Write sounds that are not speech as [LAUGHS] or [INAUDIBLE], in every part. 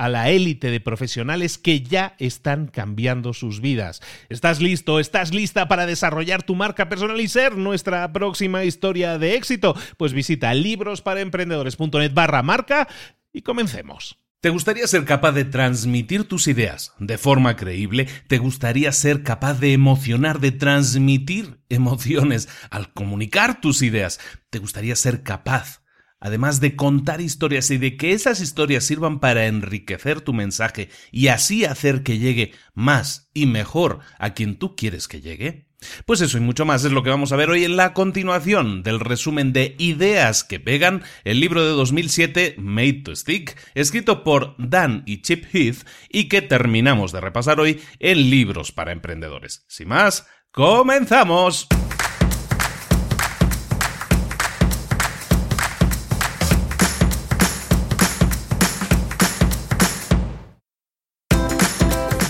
a la élite de profesionales que ya están cambiando sus vidas. ¿Estás listo? ¿Estás lista para desarrollar tu marca personal y ser nuestra próxima historia de éxito? Pues visita librosparaemprendedores.net barra marca y comencemos. ¿Te gustaría ser capaz de transmitir tus ideas de forma creíble? ¿Te gustaría ser capaz de emocionar, de transmitir emociones al comunicar tus ideas? ¿Te gustaría ser capaz además de contar historias y de que esas historias sirvan para enriquecer tu mensaje y así hacer que llegue más y mejor a quien tú quieres que llegue? Pues eso y mucho más es lo que vamos a ver hoy en la continuación del resumen de Ideas que pegan, el libro de 2007 Made to Stick, escrito por Dan y Chip Heath y que terminamos de repasar hoy en Libros para Emprendedores. Sin más, comenzamos.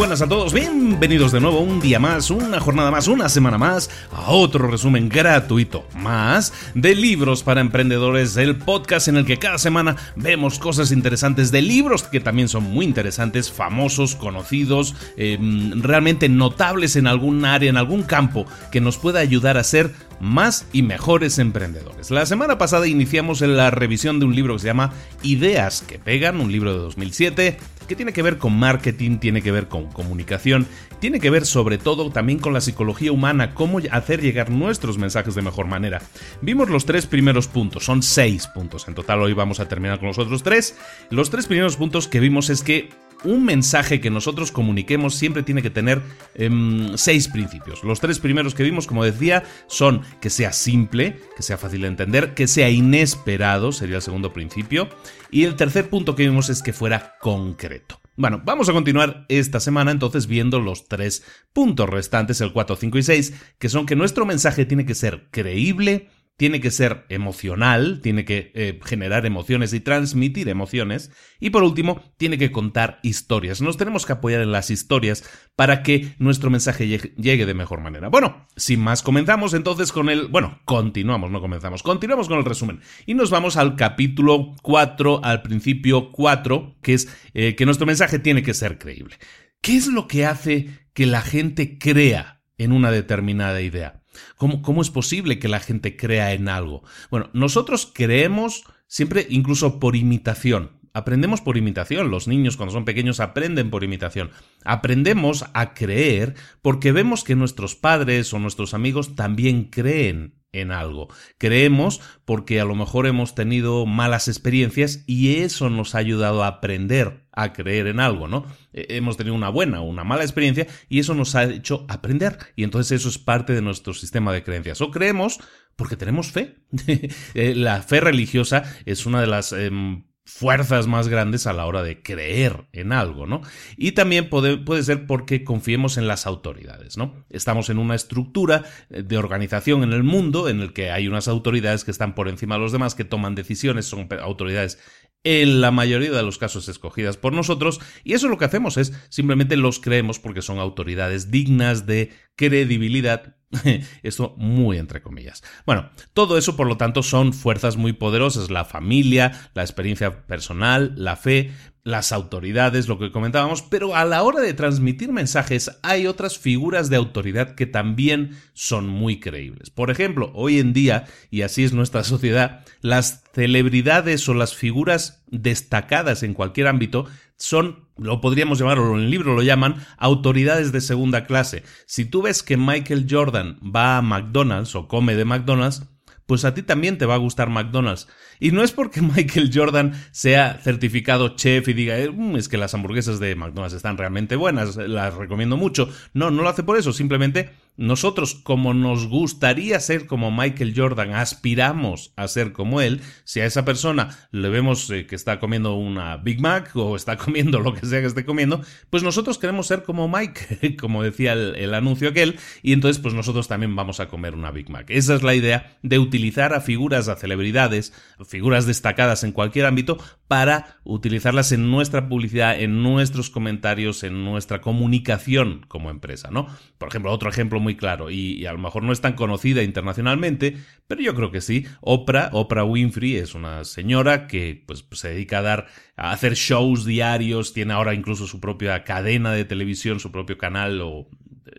Buenas a todos, bienvenidos de nuevo un día más, una jornada más, una semana más a otro resumen gratuito más de libros para emprendedores, el podcast en el que cada semana vemos cosas interesantes de libros que también son muy interesantes, famosos, conocidos, em, realmente notables en algún área, en algún campo que nos pueda ayudar a ser más y mejores emprendedores. La semana pasada iniciamos la revisión de un libro que se llama Ideas que pegan, un libro de 2007 que tiene que ver con marketing, tiene que ver con comunicación, tiene que ver sobre todo también con la psicología humana, cómo hacer llegar nuestros mensajes de mejor manera. Vimos los tres primeros puntos, son seis puntos en total, hoy vamos a terminar con los otros tres. Los tres primeros puntos que vimos es que un mensaje que nosotros comuniquemos siempre tiene que tener em, seis principios. Los tres primeros que vimos, como decía, son que sea simple, que sea fácil de entender, que sea inesperado, sería el segundo principio. Y el tercer punto que vimos es que fuera concreto. Bueno, vamos a continuar esta semana entonces viendo los tres puntos restantes, el 4, 5 y 6, que son que nuestro mensaje tiene que ser creíble, tiene que ser emocional, tiene que eh, generar emociones y transmitir emociones. Y por último, tiene que contar historias. Nos tenemos que apoyar en las historias para que nuestro mensaje llegue de mejor manera. Bueno, sin más, comenzamos entonces con el... Bueno, continuamos, no comenzamos. Continuamos con el resumen. Y nos vamos al capítulo 4, al principio 4, que es eh, que nuestro mensaje tiene que ser creíble. ¿Qué es lo que hace que la gente crea en una determinada idea? ¿Cómo, es posible que la gente crea en algo? Bueno, nosotros creemos siempre incluso por imitación. Aprendemos por imitación. Los niños cuando son pequeños aprenden por imitación. Aprendemos a creer porque vemos que nuestros padres o nuestros amigos también creen en algo. Creemos porque a lo mejor hemos tenido malas experiencias y eso nos ha ayudado a aprender a creer en algo, ¿no? Eh, hemos tenido una buena o una mala experiencia y eso nos ha hecho aprender y entonces eso es parte de nuestro sistema de creencias. O creemos porque tenemos fe. [LAUGHS] Eh, la fe religiosa es una de las em, fuerzas más grandes a la hora de creer en algo, ¿no? Y también puede, ser porque confiemos en las autoridades, ¿no? Estamos en una estructura eh, de organización en el mundo en el que hay unas autoridades que están por encima de los demás, que toman decisiones, son autoridades en la mayoría de los casos escogidas por nosotros, y eso lo que hacemos es simplemente los creemos porque son autoridades dignas de credibilidad. [LAUGHS] Esto muy entre comillas. Bueno, todo eso por lo tanto son fuerzas muy poderosas, la familia, la experiencia personal, la fe, las autoridades, lo que comentábamos, pero a la hora de transmitir mensajes hay otras figuras de autoridad que también son muy creíbles. Por ejemplo, hoy en día, y así es nuestra [LAUGHS] sociedad, las celebridades o las figuras destacadas en cualquier ámbito son, lo podríamos llamar, o en el libro lo llaman, autoridades de segunda clase. Si tú ves que Michael Jordan va a McDonald's o come de McDonald's, pues a ti también te va a gustar McDonald's. Y no es porque [LAUGHS] Michael Jordan sea certificado chef y diga, mm, es que las hamburguesas de McDonald's están realmente buenas, las recomiendo mucho. No, no lo hace por eso, simplemente nosotros, como nos gustaría ser como Michael Jordan, aspiramos a ser como él, si a esa persona le vemos eh, que está comiendo una Big Mac o está [LAUGHS] comiendo lo que sea que esté comiendo, pues nosotros queremos ser como Mike, [LAUGHS] como decía el, el anuncio aquel, y entonces pues nosotros también vamos a comer una Big Mac. Esa es la idea de utilizar a figuras, a celebridades, figuras destacadas en cualquier ámbito, para utilizarlas en nuestra publicidad, en nuestros comentarios, en nuestra comunicación como empresa, ¿no? Por ejemplo, otro ejemplo muy claro y, a lo mejor no es tan conocida internacionalmente, pero yo creo que sí. Oprah, Oprah Winfrey es una señora que pues, se dedica a dar a hacer shows diarios, tiene ahora incluso su propia cadena de televisión, su propio canal o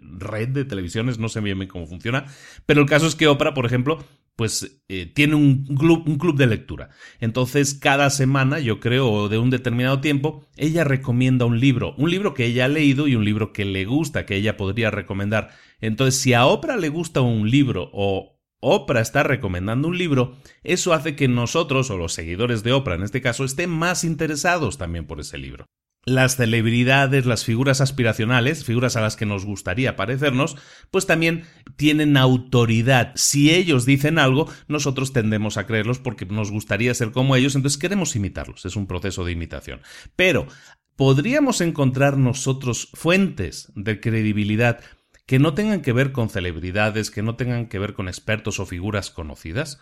red de televisiones, no sé bien cómo funciona, pero el caso es que Oprah, por ejemplo, pues eh, tiene un club, un club de lectura. Entonces, cada semana, yo creo, de un determinado tiempo, ella recomienda un libro, un libro que ella ha leído y un libro que le gusta, que ella podría recomendar. Entonces, si a Oprah le gusta un libro o Oprah está recomendando un libro, eso hace que nosotros, o los seguidores de Oprah en este caso, estén más interesados también por ese libro. Las celebridades, las figuras aspiracionales, figuras a las que nos gustaría parecernos, pues también tienen autoridad. Si ellos dicen algo, nosotros tendemos a creerlos porque nos gustaría ser como ellos, entonces queremos imitarlos. Es un proceso de imitación. Pero, ¿podríamos encontrar nosotros fuentes de credibilidad que no tengan que ver con celebridades, que no tengan que ver con expertos o figuras conocidas?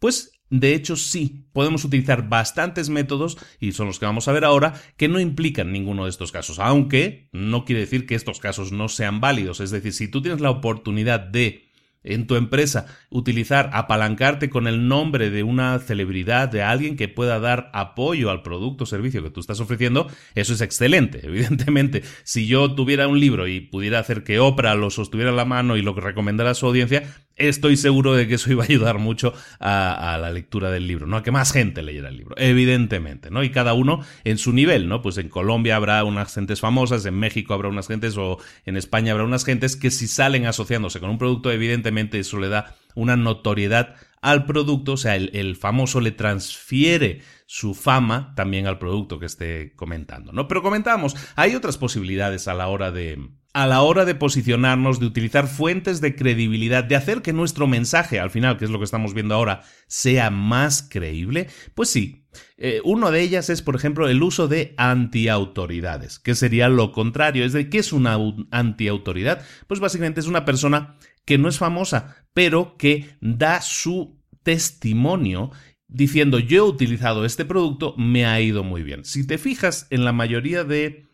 Pues de hecho sí, podemos utilizar bastantes métodos, y son los que vamos a ver ahora, que no implican ninguno de estos casos, aunque no quiere decir que estos casos no sean válidos. Es decir, si tú tienes la oportunidad de en tu empresa, utilizar, apalancarte con el nombre de una celebridad, de alguien que pueda dar apoyo al producto o servicio que tú estás ofreciendo, eso es excelente, [LAUGHS] evidentemente. Si yo tuviera un libro y pudiera hacer que Oprah lo sostuviera en la mano y lo recomendara a su audiencia, estoy seguro de que eso iba a ayudar mucho a, la lectura del libro, ¿no? A que más gente leyera el libro, evidentemente, ¿no? Y cada uno en su nivel, ¿no? Pues en Colombia habrá unas gentes famosas, en México habrá unas gentes o en España habrá unas gentes que si salen asociándose con un producto, evidentemente eso le da una notoriedad al producto, o sea, el, famoso le transfiere su fama también al producto que esté comentando, ¿no? Pero comentábamos, hay otras posibilidades a la hora de, a la hora de posicionarnos, de utilizar fuentes de credibilidad, de hacer que nuestro mensaje, al final, que es lo que estamos viendo ahora, sea más creíble, pues sí. Eh, uno de ellas es, por ejemplo, el uso de antiautoridades, que sería lo contrario. Es de, ¿qué es una antiautoridad? Pues básicamente es una persona que no es famosa, pero que da su testimonio diciendo yo he utilizado este producto, me ha ido muy bien. Si te fijas en la mayoría de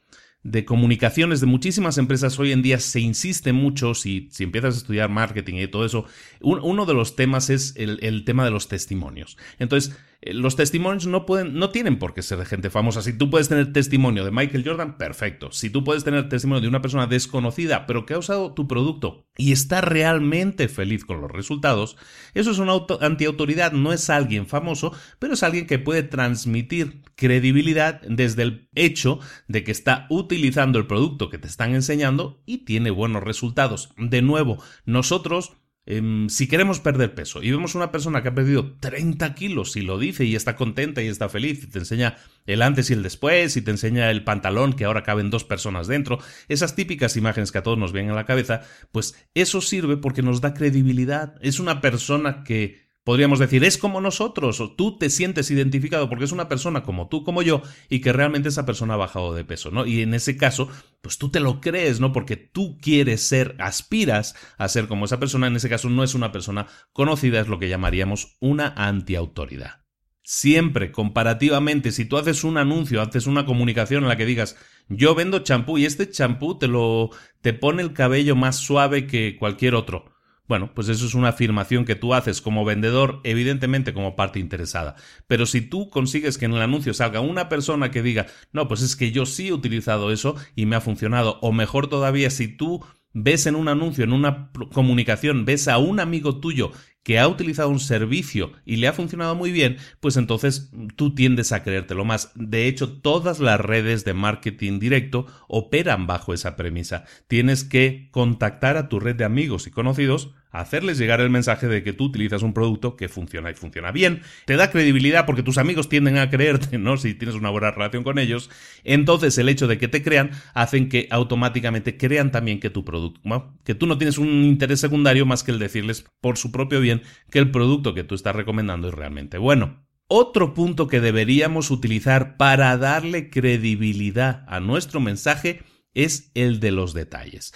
de comunicaciones de muchísimas empresas hoy en día se insiste mucho, si, si empiezas a estudiar marketing y todo eso, uno de los temas es el, el tema de los testimonios. Entonces, los testimonios no pueden, no tienen por qué ser de gente famosa. Si tú puedes tener testimonio de Michael Jordan, perfecto. Si tú puedes tener testimonio de una persona desconocida, pero que ha usado tu producto y está realmente feliz con los resultados, eso es una antiautoridad. No es alguien famoso, pero es alguien que puede transmitir credibilidad desde el hecho de que está utilizando el producto que te están enseñando y tiene buenos resultados. De nuevo, nosotros Em, si queremos perder peso y vemos una persona que ha perdido 30 kilos y lo dice y está contenta y está feliz y te enseña el antes y el después y te enseña el pantalón que ahora caben dos personas dentro, esas típicas imágenes que a todos nos vienen a la cabeza, pues eso sirve porque nos da credibilidad. Es una persona que Podríamos decir, es como nosotros, o tú te sientes identificado porque es una persona como tú, como yo, y que realmente esa persona ha bajado de peso, ¿no? Y en ese caso, pues tú te lo crees, ¿no? Porque tú quieres ser, aspiras a ser como esa persona, en ese caso no es una persona conocida, es lo que llamaríamos una antiautoridad. Siempre, comparativamente, si tú haces un anuncio, haces una comunicación en la que digas, yo vendo champú y este champú te lo, te pone el cabello más suave que cualquier otro bueno, pues eso es una afirmación que tú haces como vendedor, evidentemente como parte interesada. Pero si tú consigues que en el anuncio salga una persona que diga, no, pues es que yo sí he utilizado eso y me ha funcionado, o mejor todavía, si tú ves en un anuncio, en una comunicación, ves a un amigo tuyo que ha utilizado un servicio y le ha funcionado muy bien, pues entonces tú tiendes a creértelo más. De hecho, todas las redes de marketing directo operan bajo esa premisa. Tienes que contactar a tu red de amigos y conocidos hacerles llegar el mensaje de que tú utilizas un producto que funciona y funciona bien, te da credibilidad porque tus amigos tienden a creerte, ¿no? Si tienes una buena relación con ellos, entonces el hecho de que te crean hacen que automáticamente crean también que tu producto, que tú no tienes un interés secundario más que el decirles por su propio bien que el producto que tú estás recomendando es realmente bueno. Otro punto que deberíamos utilizar para darle credibilidad a nuestro mensaje es el de los detalles.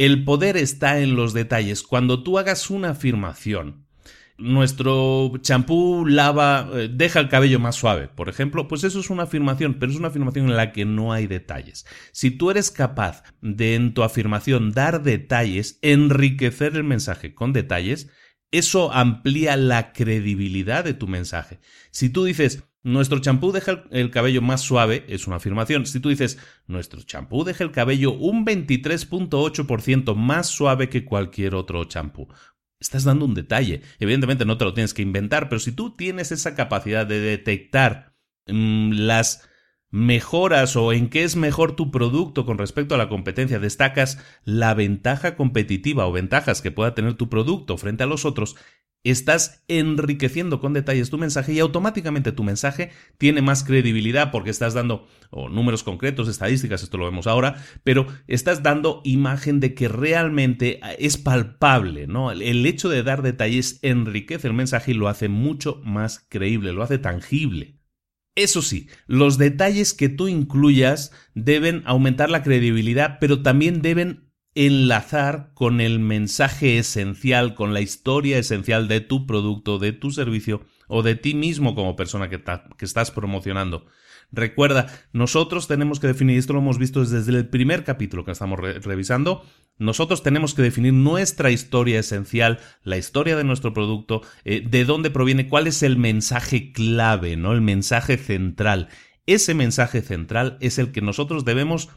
El poder está en los detalles. Cuando tú hagas una afirmación, nuestro champú lava, eh, deja el cabello más suave, por ejemplo, pues eso es una afirmación, pero es una afirmación en la que no hay detalles. Si tú eres capaz de en tu afirmación dar detalles, enriquecer el mensaje con detalles, eso amplía la credibilidad de tu mensaje. Si tú dices, nuestro champú deja el cabello más suave, es una afirmación. Si tú dices, nuestro champú deja el cabello un 23.8% más suave que cualquier otro champú, estás dando un detalle. Evidentemente no te lo tienes que inventar, pero si tú tienes esa capacidad de detectar mm, las mejoras o en qué es mejor tu producto con respecto a la competencia, destacas la ventaja competitiva o ventajas que pueda tener tu producto frente a los otros, estás enriqueciendo con detalles tu mensaje y automáticamente tu mensaje tiene más credibilidad porque estás dando números concretos, estadísticas, esto lo vemos ahora, pero estás dando imagen de que realmente es palpable, ¿no? El hecho de dar detalles enriquece el mensaje y lo hace mucho más creíble, lo hace tangible. Eso sí, los detalles que tú incluyas deben aumentar la credibilidad, pero también deben enlazar con el mensaje esencial, con la historia esencial de tu producto, de tu servicio o de ti mismo como persona que, estás promocionando. Recuerda, nosotros tenemos que definir, esto lo hemos visto desde el primer capítulo que estamos revisando, nosotros tenemos que definir nuestra historia esencial, la historia de nuestro producto, eh, de dónde proviene, cuál es el mensaje clave, ¿no? El mensaje central. Ese mensaje central es el que nosotros debemos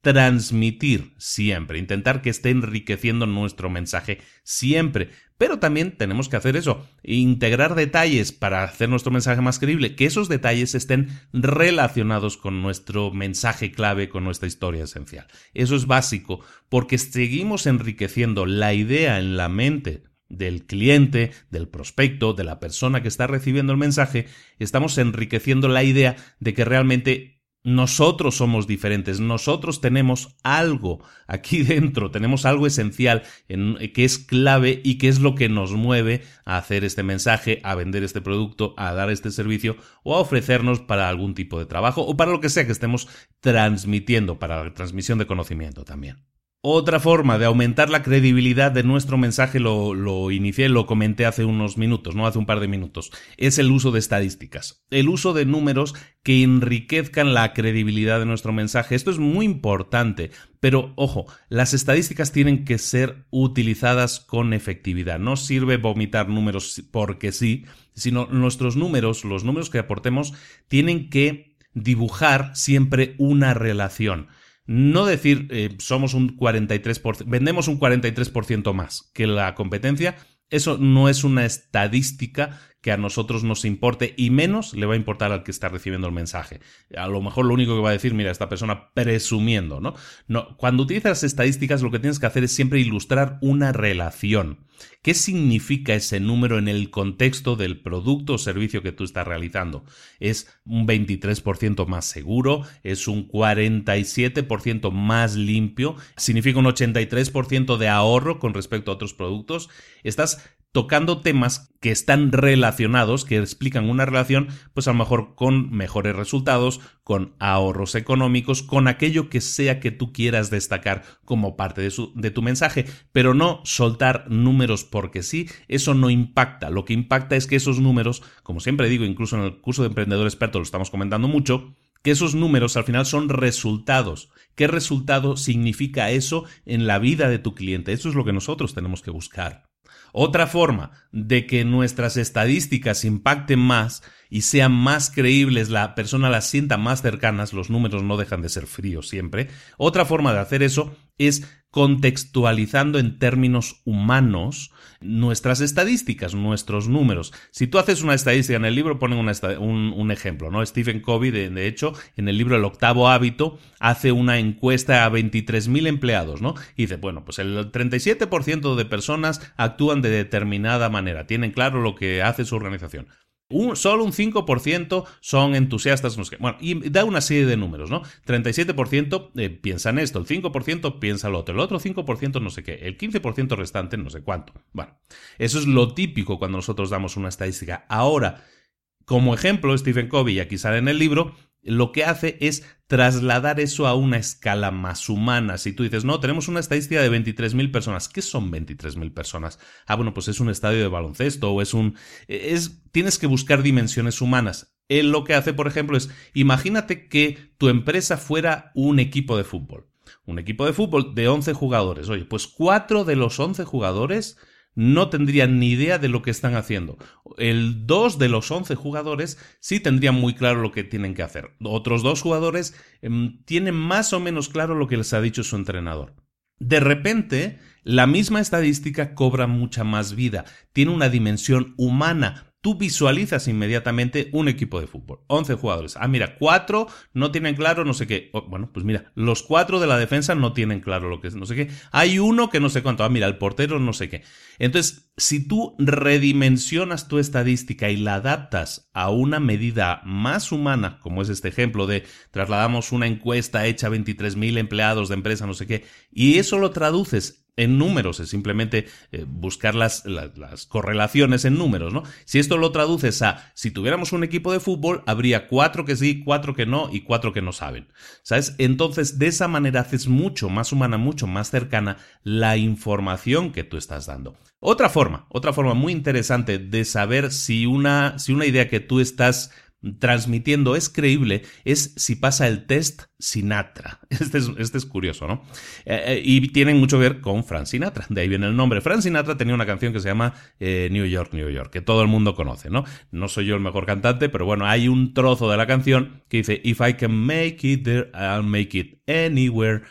transmitir siempre, intentar que esté enriqueciendo nuestro mensaje siempre. Pero también tenemos que hacer eso, integrar detalles para hacer nuestro mensaje más creíble, que esos detalles estén relacionados con nuestro mensaje clave, con nuestra historia esencial. Eso es básico, porque seguimos enriqueciendo la idea en la mente del cliente, del prospecto, de la persona que está recibiendo el mensaje, estamos enriqueciendo la idea de que realmente nosotros somos diferentes, nosotros tenemos algo aquí [LAUGHS] dentro, tenemos algo esencial en, que es clave y que es lo que nos mueve a hacer este mensaje, a vender este producto, a dar este servicio o a ofrecernos para algún tipo de trabajo o para lo que sea que estemos transmitiendo, para la transmisión de conocimiento también. Otra forma de aumentar la credibilidad de nuestro mensaje, lo, inicié, lo comenté hace unos minutos, no hace un par de minutos, es el uso de estadísticas, el uso de números que enriquezcan la credibilidad de nuestro mensaje. Esto es muy importante, pero ojo, las estadísticas tienen que ser utilizadas con efectividad. No sirve vomitar números porque sí, sino nuestros números, los números que aportemos, tienen que dibujar siempre una relación no decir eh, somos un 43%, vendemos un 43% más que la competencia, eso no es una estadística que a nosotros nos importe y menos le va a importar al que está recibiendo el mensaje. A lo mejor lo único que va a decir, mira, esta persona presumiendo, ¿no? No, cuando utilizas estadísticas lo que tienes que hacer es siempre ilustrar una relación. ¿Qué significa ese número en el contexto del producto o servicio que tú estás realizando? ¿Es un 23% más seguro? ¿Es un 47% más limpio? ¿Significa un 83% de ahorro con respecto a otros productos? Estás tocando temas que están relacionados, que explican una relación, pues a lo mejor con mejores resultados, con ahorros económicos, con aquello que sea que tú quieras destacar como parte de, tu mensaje, pero no soltar números porque sí, eso no impacta. Lo que impacta es que esos números, como siempre digo, incluso en el curso de emprendedor experto lo estamos comentando mucho, que esos números al final son resultados. ¿Qué resultado significa eso en la vida de tu cliente? Eso es lo que nosotros tenemos que buscar. Otra forma de que nuestras estadísticas impacten más y sean más creíbles, la persona las sienta más cercanas, los números no dejan de ser fríos siempre. Otra forma de hacer eso es contextualizando en términos humanos nuestras estadísticas, nuestros números. Si tú haces una estadística en el libro, ponen un, ejemplo, ¿no? Stephen Covey, de, hecho, en el libro El octavo hábito, hace una encuesta a 23.000 empleados, ¿no? Y dice, bueno, pues el 37% de personas actúan de determinada manera, tienen claro lo que hace su organización solo un 5% son entusiastas. Bueno, y da una serie de números, ¿no? 37% eh, piensan esto, el 5% piensa lo otro, el otro 5% no sé qué, el 15% restante no sé cuánto. Bueno, eso es lo típico cuando nosotros damos una estadística. Ahora, como ejemplo, Stephen Covey, y aquí sale en el libro, lo que hace es trasladar eso a una escala más humana. Si tú dices, no, tenemos una estadística de 23.000 personas, ¿qué son 23.000 personas? Ah, bueno, pues es un estadio de baloncesto o es un... Es, tienes que buscar dimensiones humanas. Él lo que hace, por ejemplo, es, imagínate que tu empresa fuera un equipo de fútbol. Un equipo de fútbol de 11 jugadores. Oye, pues cuatro de los 11 jugadores no tendrían ni idea de lo que están haciendo. El dos de los once jugadores sí tendrían muy claro lo que tienen que hacer. Otros dos jugadores em, tienen más o menos claro lo que les ha dicho su entrenador. De repente, la misma estadística cobra mucha más vida, tiene una dimensión humana, tú visualizas inmediatamente un equipo de fútbol. 11 jugadores. Ah, mira, cuatro no tienen claro no sé qué. Oh, bueno, pues mira, los cuatro de la defensa no tienen claro lo que es no sé qué. Hay uno que no sé cuánto. Ah, mira, el portero no sé qué. Entonces, si tú redimensionas tu estadística y la adaptas a una medida más humana, como es este ejemplo de trasladamos una encuesta hecha a 23.000 empleados de empresa, no sé qué, y eso lo traduces en números, es simplemente eh, buscar las, las, correlaciones en números, ¿no? Si esto lo traduces a, si tuviéramos un equipo de fútbol, habría cuatro que sí, cuatro que no y cuatro que no saben, ¿sabes? Entonces, de esa manera haces mucho más humana, mucho más cercana la información que tú estás dando. Otra forma, otra forma muy interesante de saber si una, idea que tú estás transmitiendo es creíble es si pasa el test Sinatra. [LAUGHS] Este es, este es curioso, ¿no? Eh, eh, y tienen mucho que ver con Frank Sinatra, de ahí viene el nombre. Frank Sinatra tenía una canción que se llama eh, New York, New York, que todo el mundo conoce, ¿no? No soy yo el mejor cantante, pero bueno, hay un trozo de la canción que dice, If I can make it there, I'll make it anywhere.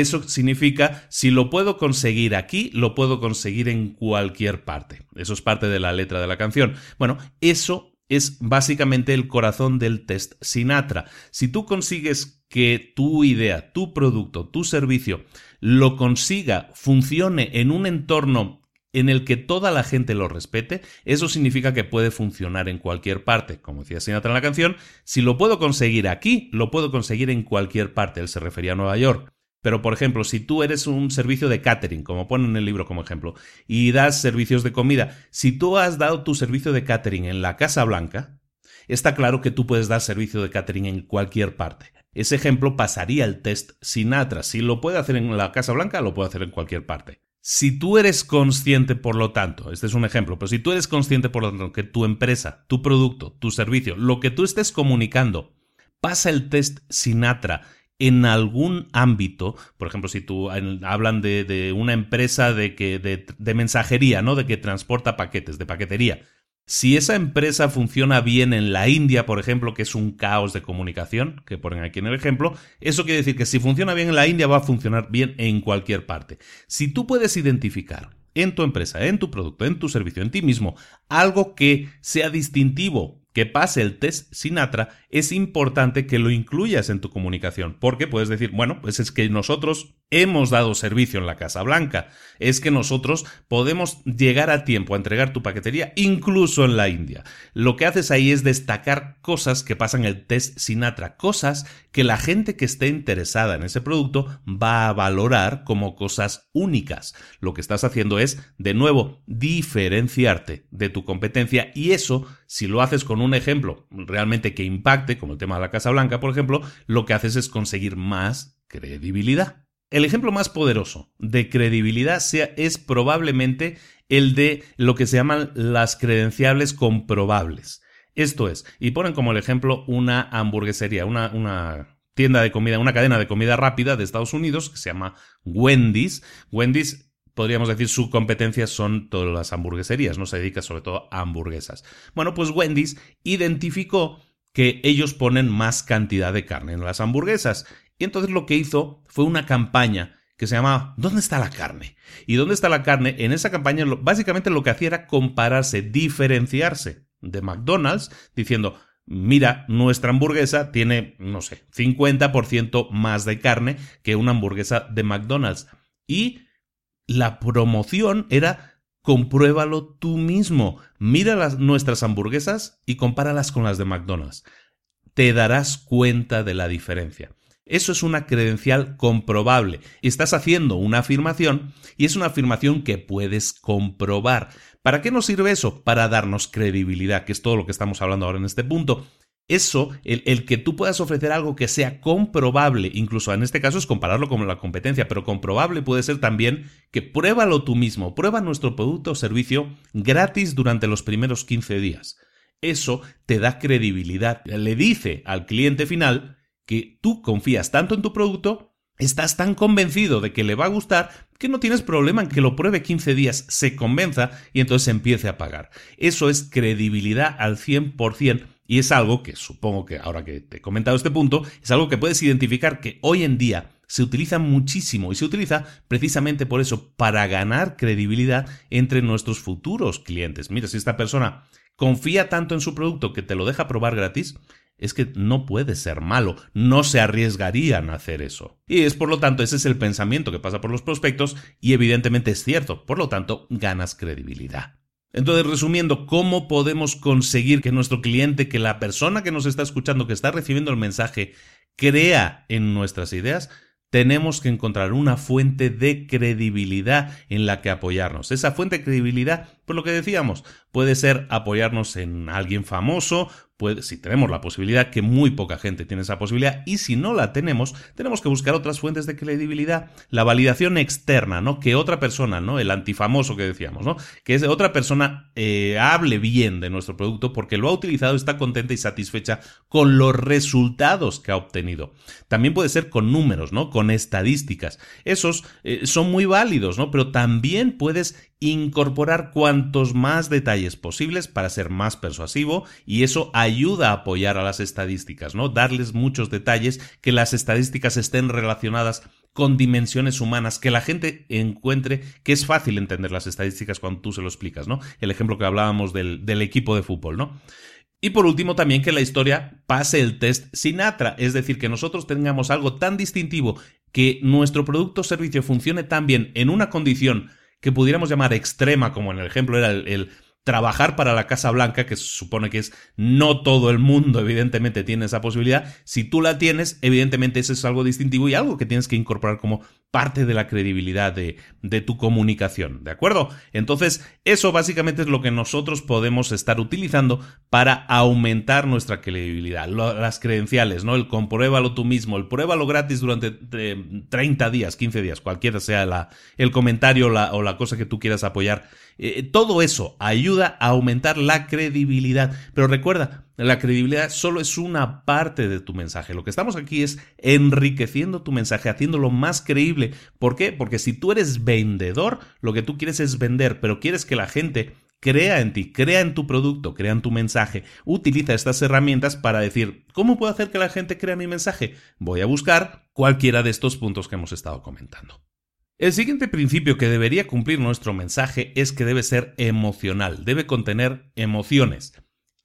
Eso significa, si lo puedo conseguir aquí, lo puedo conseguir en cualquier parte. Eso es parte de la letra de la canción. Bueno, eso es básicamente el corazón del test Sinatra. Si tú consigues que tu idea, tu producto, tu servicio lo consiga, funcione en un entorno en el que toda la gente lo respete, eso significa que puede funcionar en cualquier parte. Como decía Sinatra en la canción, si lo puedo conseguir aquí, lo puedo conseguir en cualquier parte. Él se refería a Nueva York. Pero, por ejemplo, si tú eres un servicio de catering, como pone en el libro como ejemplo, y das servicios de comida, si tú has dado tu servicio de catering en la Casa Blanca, está claro que tú puedes dar servicio de catering en cualquier parte. ese ejemplo pasaría el test Sinatra. Si lo puede hacer en la Casa Blanca, lo puede hacer en cualquier parte. Si tú eres consciente, por lo tanto, este es un ejemplo, pero si tú eres consciente, por lo tanto, que tu empresa, tu producto, tu servicio, lo que tú estés comunicando, pasa el test Sinatra en algún ámbito, por ejemplo, si tú hablan de, una empresa de, que, de mensajería, ¿no? De que transporta paquetes, de paquetería. Si esa empresa funciona bien en la India, por ejemplo, que es un caos de comunicación, que ponen aquí en el ejemplo, eso quiere decir que si funciona bien en la India va a funcionar bien en cualquier parte. Si tú puedes identificar en tu empresa, en tu producto, en tu servicio, en ti mismo, algo que sea distintivo que pase el test Sinatra, es importante que lo incluyas en tu comunicación, porque puedes decir, bueno, pues es que nosotros hemos dado servicio en la Casa Blanca, es que nosotros podemos llegar a tiempo a entregar tu paquetería incluso en la India. Lo que haces ahí es destacar cosas que pasan el test Sinatra, cosas que la gente que esté interesada en ese producto va a valorar como cosas únicas. Lo que estás haciendo es, de nuevo, diferenciarte de tu competencia y eso, si lo haces con un ejemplo realmente que impacte, como el tema de la Casa Blanca, por ejemplo, lo que haces es conseguir más credibilidad. El ejemplo más poderoso de credibilidad es probablemente el de lo que se llaman las credenciables comprobables. Esto es, y ponen como el ejemplo una hamburguesería, una, una tienda de comida, una cadena de comida rápida de Estados Unidos que se llama Wendy's. Wendy's podríamos decir, su competencia son todas las hamburgueserías, no se dedica sobre todo a hamburguesas. Bueno, pues Wendy's identificó que ellos ponen más cantidad de carne en las hamburguesas. Y entonces lo que hizo fue una campaña que se llamaba ¿Dónde está la carne? Y ¿Dónde está la carne? En esa campaña básicamente lo que hacía era compararse, diferenciarse de McDonald's, diciendo, mira, nuestra hamburguesa tiene, no sé, 50% más de carne que una hamburguesa de McDonald's. Y la promoción era compruébalo tú mismo. Mira las, nuestras hamburguesas y compáralas con las de McDonald's. Te darás cuenta de la diferencia. Eso es una credencial comprobable. Estás haciendo una afirmación y es una afirmación que puedes comprobar. ¿Para qué nos sirve eso? Para darnos credibilidad, que es todo lo que estamos hablando ahora en este punto. Eso, el, que tú puedas ofrecer algo que sea comprobable, incluso en este caso es compararlo con la competencia, pero comprobable puede ser también que pruébalo tú mismo, prueba nuestro producto o servicio gratis durante los primeros 15 días. Eso te da credibilidad, le dice al cliente final que tú confías tanto en tu producto, estás tan convencido de que le va a gustar que no tienes problema en que lo pruebe 15 días, se convenza y entonces empiece a pagar. Eso es credibilidad al 100% y es algo que supongo que ahora que te he comentado este punto, es algo que puedes identificar que hoy en día se utiliza muchísimo y se utiliza precisamente por eso, para ganar credibilidad entre nuestros futuros clientes. Mira, si esta persona confía tanto en su producto que te lo deja probar gratis, es que no puede ser malo, no se arriesgarían a hacer eso. Y es por lo tanto, ese es el pensamiento que pasa por los prospectos y evidentemente es cierto, por lo tanto, ganas credibilidad. Entonces, resumiendo, ¿cómo podemos conseguir que nuestro cliente, que la persona que nos está escuchando, que está recibiendo el mensaje, crea en nuestras ideas? Tenemos que encontrar una fuente de credibilidad en la que apoyarnos. Esa fuente de credibilidad, por lo que decíamos, puede ser apoyarnos en alguien famoso, si tenemos la posibilidad, que muy poca gente tiene esa posibilidad, y si no la tenemos, tenemos que buscar otras fuentes de credibilidad. La validación externa, ¿no? Que otra persona, ¿no? El antifamoso que decíamos, ¿no? Que otra persona eh, hable bien de nuestro producto porque lo ha utilizado, está contenta y satisfecha con los resultados que ha obtenido. También puede ser con números, ¿no? Con estadísticas. Esos eh, son muy válidos, ¿no? Pero también puedes incorporar cuantos más detalles posibles para ser más persuasivo y eso ayuda a apoyar a las estadísticas, ¿no? Darles muchos detalles, que las estadísticas estén relacionadas con dimensiones humanas, que la gente encuentre que es fácil entender las estadísticas cuando tú se lo explicas, ¿no? El ejemplo que hablábamos del, equipo de fútbol, ¿no? Y por último, también que la historia pase el test Sinatra, es decir, que nosotros tengamos algo tan distintivo, que nuestro producto o servicio funcione tan bien en una condición que pudiéramos llamar extrema, como en el ejemplo era el, trabajar para la Casa Blanca, que se supone que es no todo el mundo, evidentemente, tiene esa posibilidad. Si tú la tienes, evidentemente eso es algo distintivo y algo que tienes que incorporar como parte de la credibilidad de, de, tu comunicación, ¿de acuerdo? Entonces, eso básicamente es lo que nosotros podemos estar utilizando para aumentar nuestra credibilidad. las credenciales, ¿no? El compruébalo tú mismo, el pruébalo gratis durante 30 días, 15 días, cualquiera sea la, el comentario o la cosa que tú quieras apoyar. Eh, todo eso ayuda a aumentar la credibilidad. Pero recuerda, la credibilidad solo es una parte de tu mensaje. Lo que estamos aquí es enriqueciendo tu mensaje, haciéndolo más creíble. ¿Por qué? Porque si tú eres vendedor, lo que tú quieres es vender, pero quieres que la gente crea en ti, crea en tu producto, crea en tu mensaje. Utiliza estas herramientas para decir, ¿cómo puedo hacer que la gente crea mi mensaje? Voy a buscar cualquiera de estos puntos que hemos estado comentando. El siguiente principio que debería cumplir nuestro mensaje es que debe ser emocional, debe contener emociones.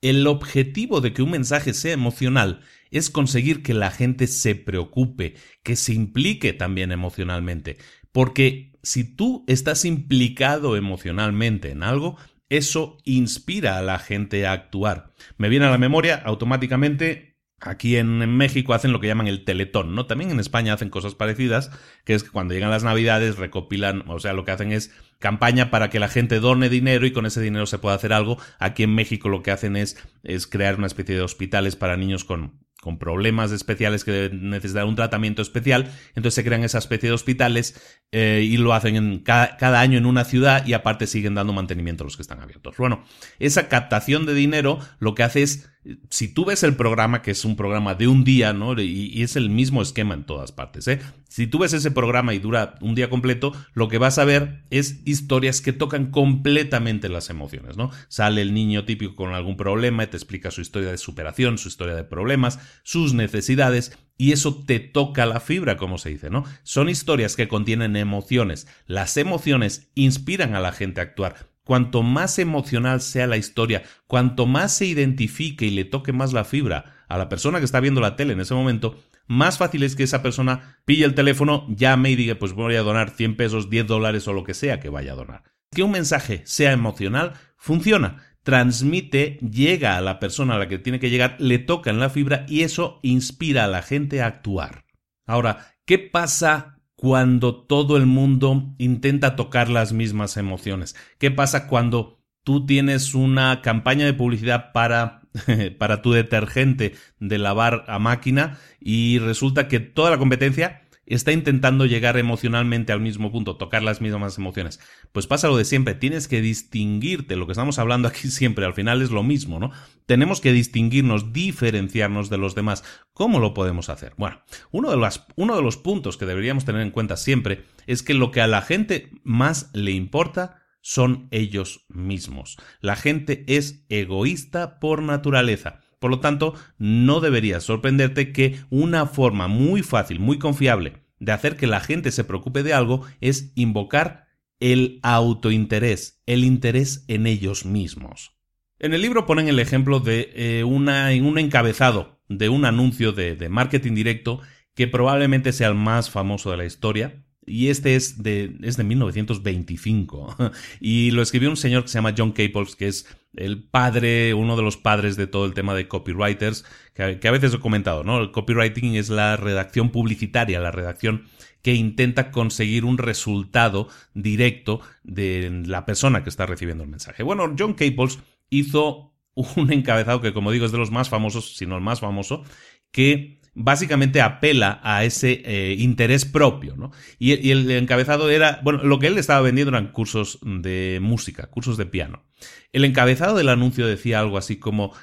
El objetivo de que un mensaje sea emocional es conseguir que la gente se preocupe, que se implique también emocionalmente, porque si tú estás implicado emocionalmente en algo, eso inspira a la gente a actuar. Me viene a la memoria automáticamente Aquí en, México hacen lo que llaman el teletón, ¿no? También en España hacen cosas parecidas, que es que cuando llegan las navidades recopilan, o sea, lo que hacen es campaña para que la gente done dinero y con ese dinero se pueda hacer algo. Aquí en México lo que hacen es, es crear una especie de hospitales para niños con, con problemas especiales que necesitan un tratamiento especial, entonces se crean esa especie de hospitales eh, y lo hacen en cada, cada, año en una ciudad y aparte siguen dando mantenimiento a los que están abiertos. Bueno, esa captación de dinero lo que hace es si tú ves el programa, que es un programa de un día, ¿no? Y, es el mismo esquema en todas partes, ¿eh? Si tú ves ese programa y dura un día completo, lo que vas a ver es historias que tocan completamente las emociones, ¿no? Sale el niño típico con algún problema y te explica su historia de superación, su historia de problemas, sus necesidades, y eso te toca la fibra, como se dice, ¿no? Son historias que contienen emociones. Las emociones inspiran a la gente a actuar cuanto más emocional sea la historia, cuanto más se identifique y le toque más la fibra a la persona que está viendo la tele en ese momento, más fácil es que esa persona pille el teléfono, llame y diga, pues voy a donar 100 pesos, 10 dólares o lo que sea que vaya a donar. Que un mensaje sea emocional funciona, transmite, llega a la persona a la que tiene que llegar, le toca en la fibra y eso inspira a la gente a actuar. Ahora, ¿qué pasa cuando todo el mundo intenta tocar las mismas emociones? ¿Qué pasa cuando tú tienes una campaña de publicidad para, [LAUGHS] para tu detergente de lavar a máquina y resulta que toda la competencia está intentando llegar emocionalmente al mismo punto, tocar las mismas emociones. Pues pasa lo de siempre, tienes que distinguirte, lo que estamos hablando aquí [LAUGHS] siempre, al final es lo mismo, ¿no? Tenemos que distinguirnos, diferenciarnos de los demás. ¿Cómo lo podemos hacer? Bueno, uno de, los, uno de los puntos que deberíamos tener en cuenta siempre es que lo que a la gente más le importa son ellos mismos. La gente es egoísta por naturaleza. Por lo tanto, no debería sorprenderte que una forma muy fácil, muy confiable de hacer que la gente se preocupe de algo es invocar el autointerés, el interés en ellos mismos. En el libro ponen el ejemplo de eh, un encabezado de un anuncio de, de marketing directo que probablemente sea el más famoso de la historia, y este es de, es de 1925. [LAUGHS] Y lo escribió un señor que se llama John Caples, que es el padre, uno de los padres de todo el tema de copywriters, que, a veces he comentado, ¿no? El copywriting es la redacción publicitaria, la redacción que intenta conseguir un resultado directo de la persona que está recibiendo el mensaje. Bueno, John Caples hizo un encabezado que, como digo, es de los más famosos, si no el más famoso, que básicamente apela a ese eh, interés propio, ¿no? Y, y, el encabezado era, bueno, lo que él estaba vendiendo eran cursos de música, cursos de piano. El encabezado del anuncio decía algo así como,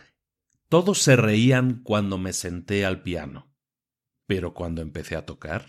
todos se reían cuando me senté al piano, pero cuando empecé a tocar.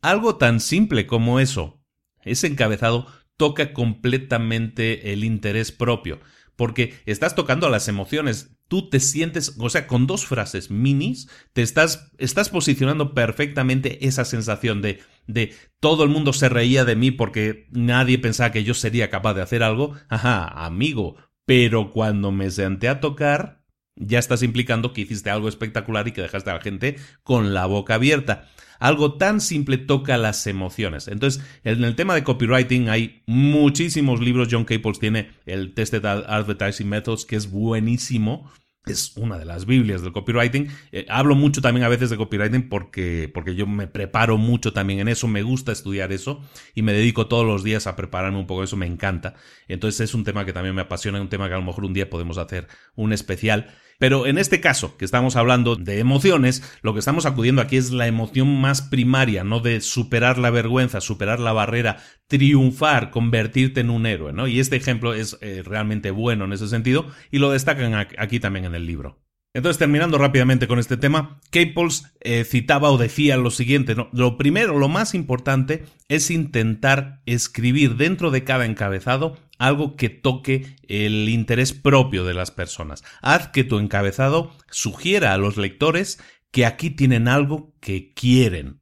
Algo tan simple como eso, ese encabezado toca completamente el interés propio porque estás tocando las emociones. Tú te sientes, o sea, con dos frases minis, te estás, estás posicionando perfectamente esa sensación de, de todo el mundo se reía de mí porque nadie pensaba que yo sería capaz de hacer algo. Ajá, amigo. Pero cuando me senté a tocar, ya estás implicando que hiciste algo espectacular y que dejaste a la gente con la boca abierta. Algo tan simple toca las emociones. Entonces, en el tema de copywriting hay muchísimos libros. John Caples tiene el Tested Advertising Methods, que es buenísimo. es una de las Biblias del copywriting. Eh, hablo mucho también a veces de copywriting porque, porque yo me preparo mucho también en eso, me gusta estudiar eso y me dedico todos los días a prepararme un poco eso, me encanta. Entonces es un tema que también me apasiona, un tema que a lo mejor un día podemos hacer un especial. Pero en este caso, que estamos hablando de emociones, lo que estamos acudiendo aquí es la emoción más primaria, no de superar la vergüenza, superar la barrera, triunfar, convertirte en un héroe, ¿no? Y este ejemplo es eh, realmente bueno en ese sentido y lo destacan aquí también en el libro. Entonces, terminando rápidamente con este tema, Caples eh, citaba o decía lo siguiente, lo primero, lo más importante es intentar escribir dentro de cada encabezado algo que toque el interés propio de las personas. Haz que tu encabezado sugiera a los lectores que aquí tienen algo que quieren.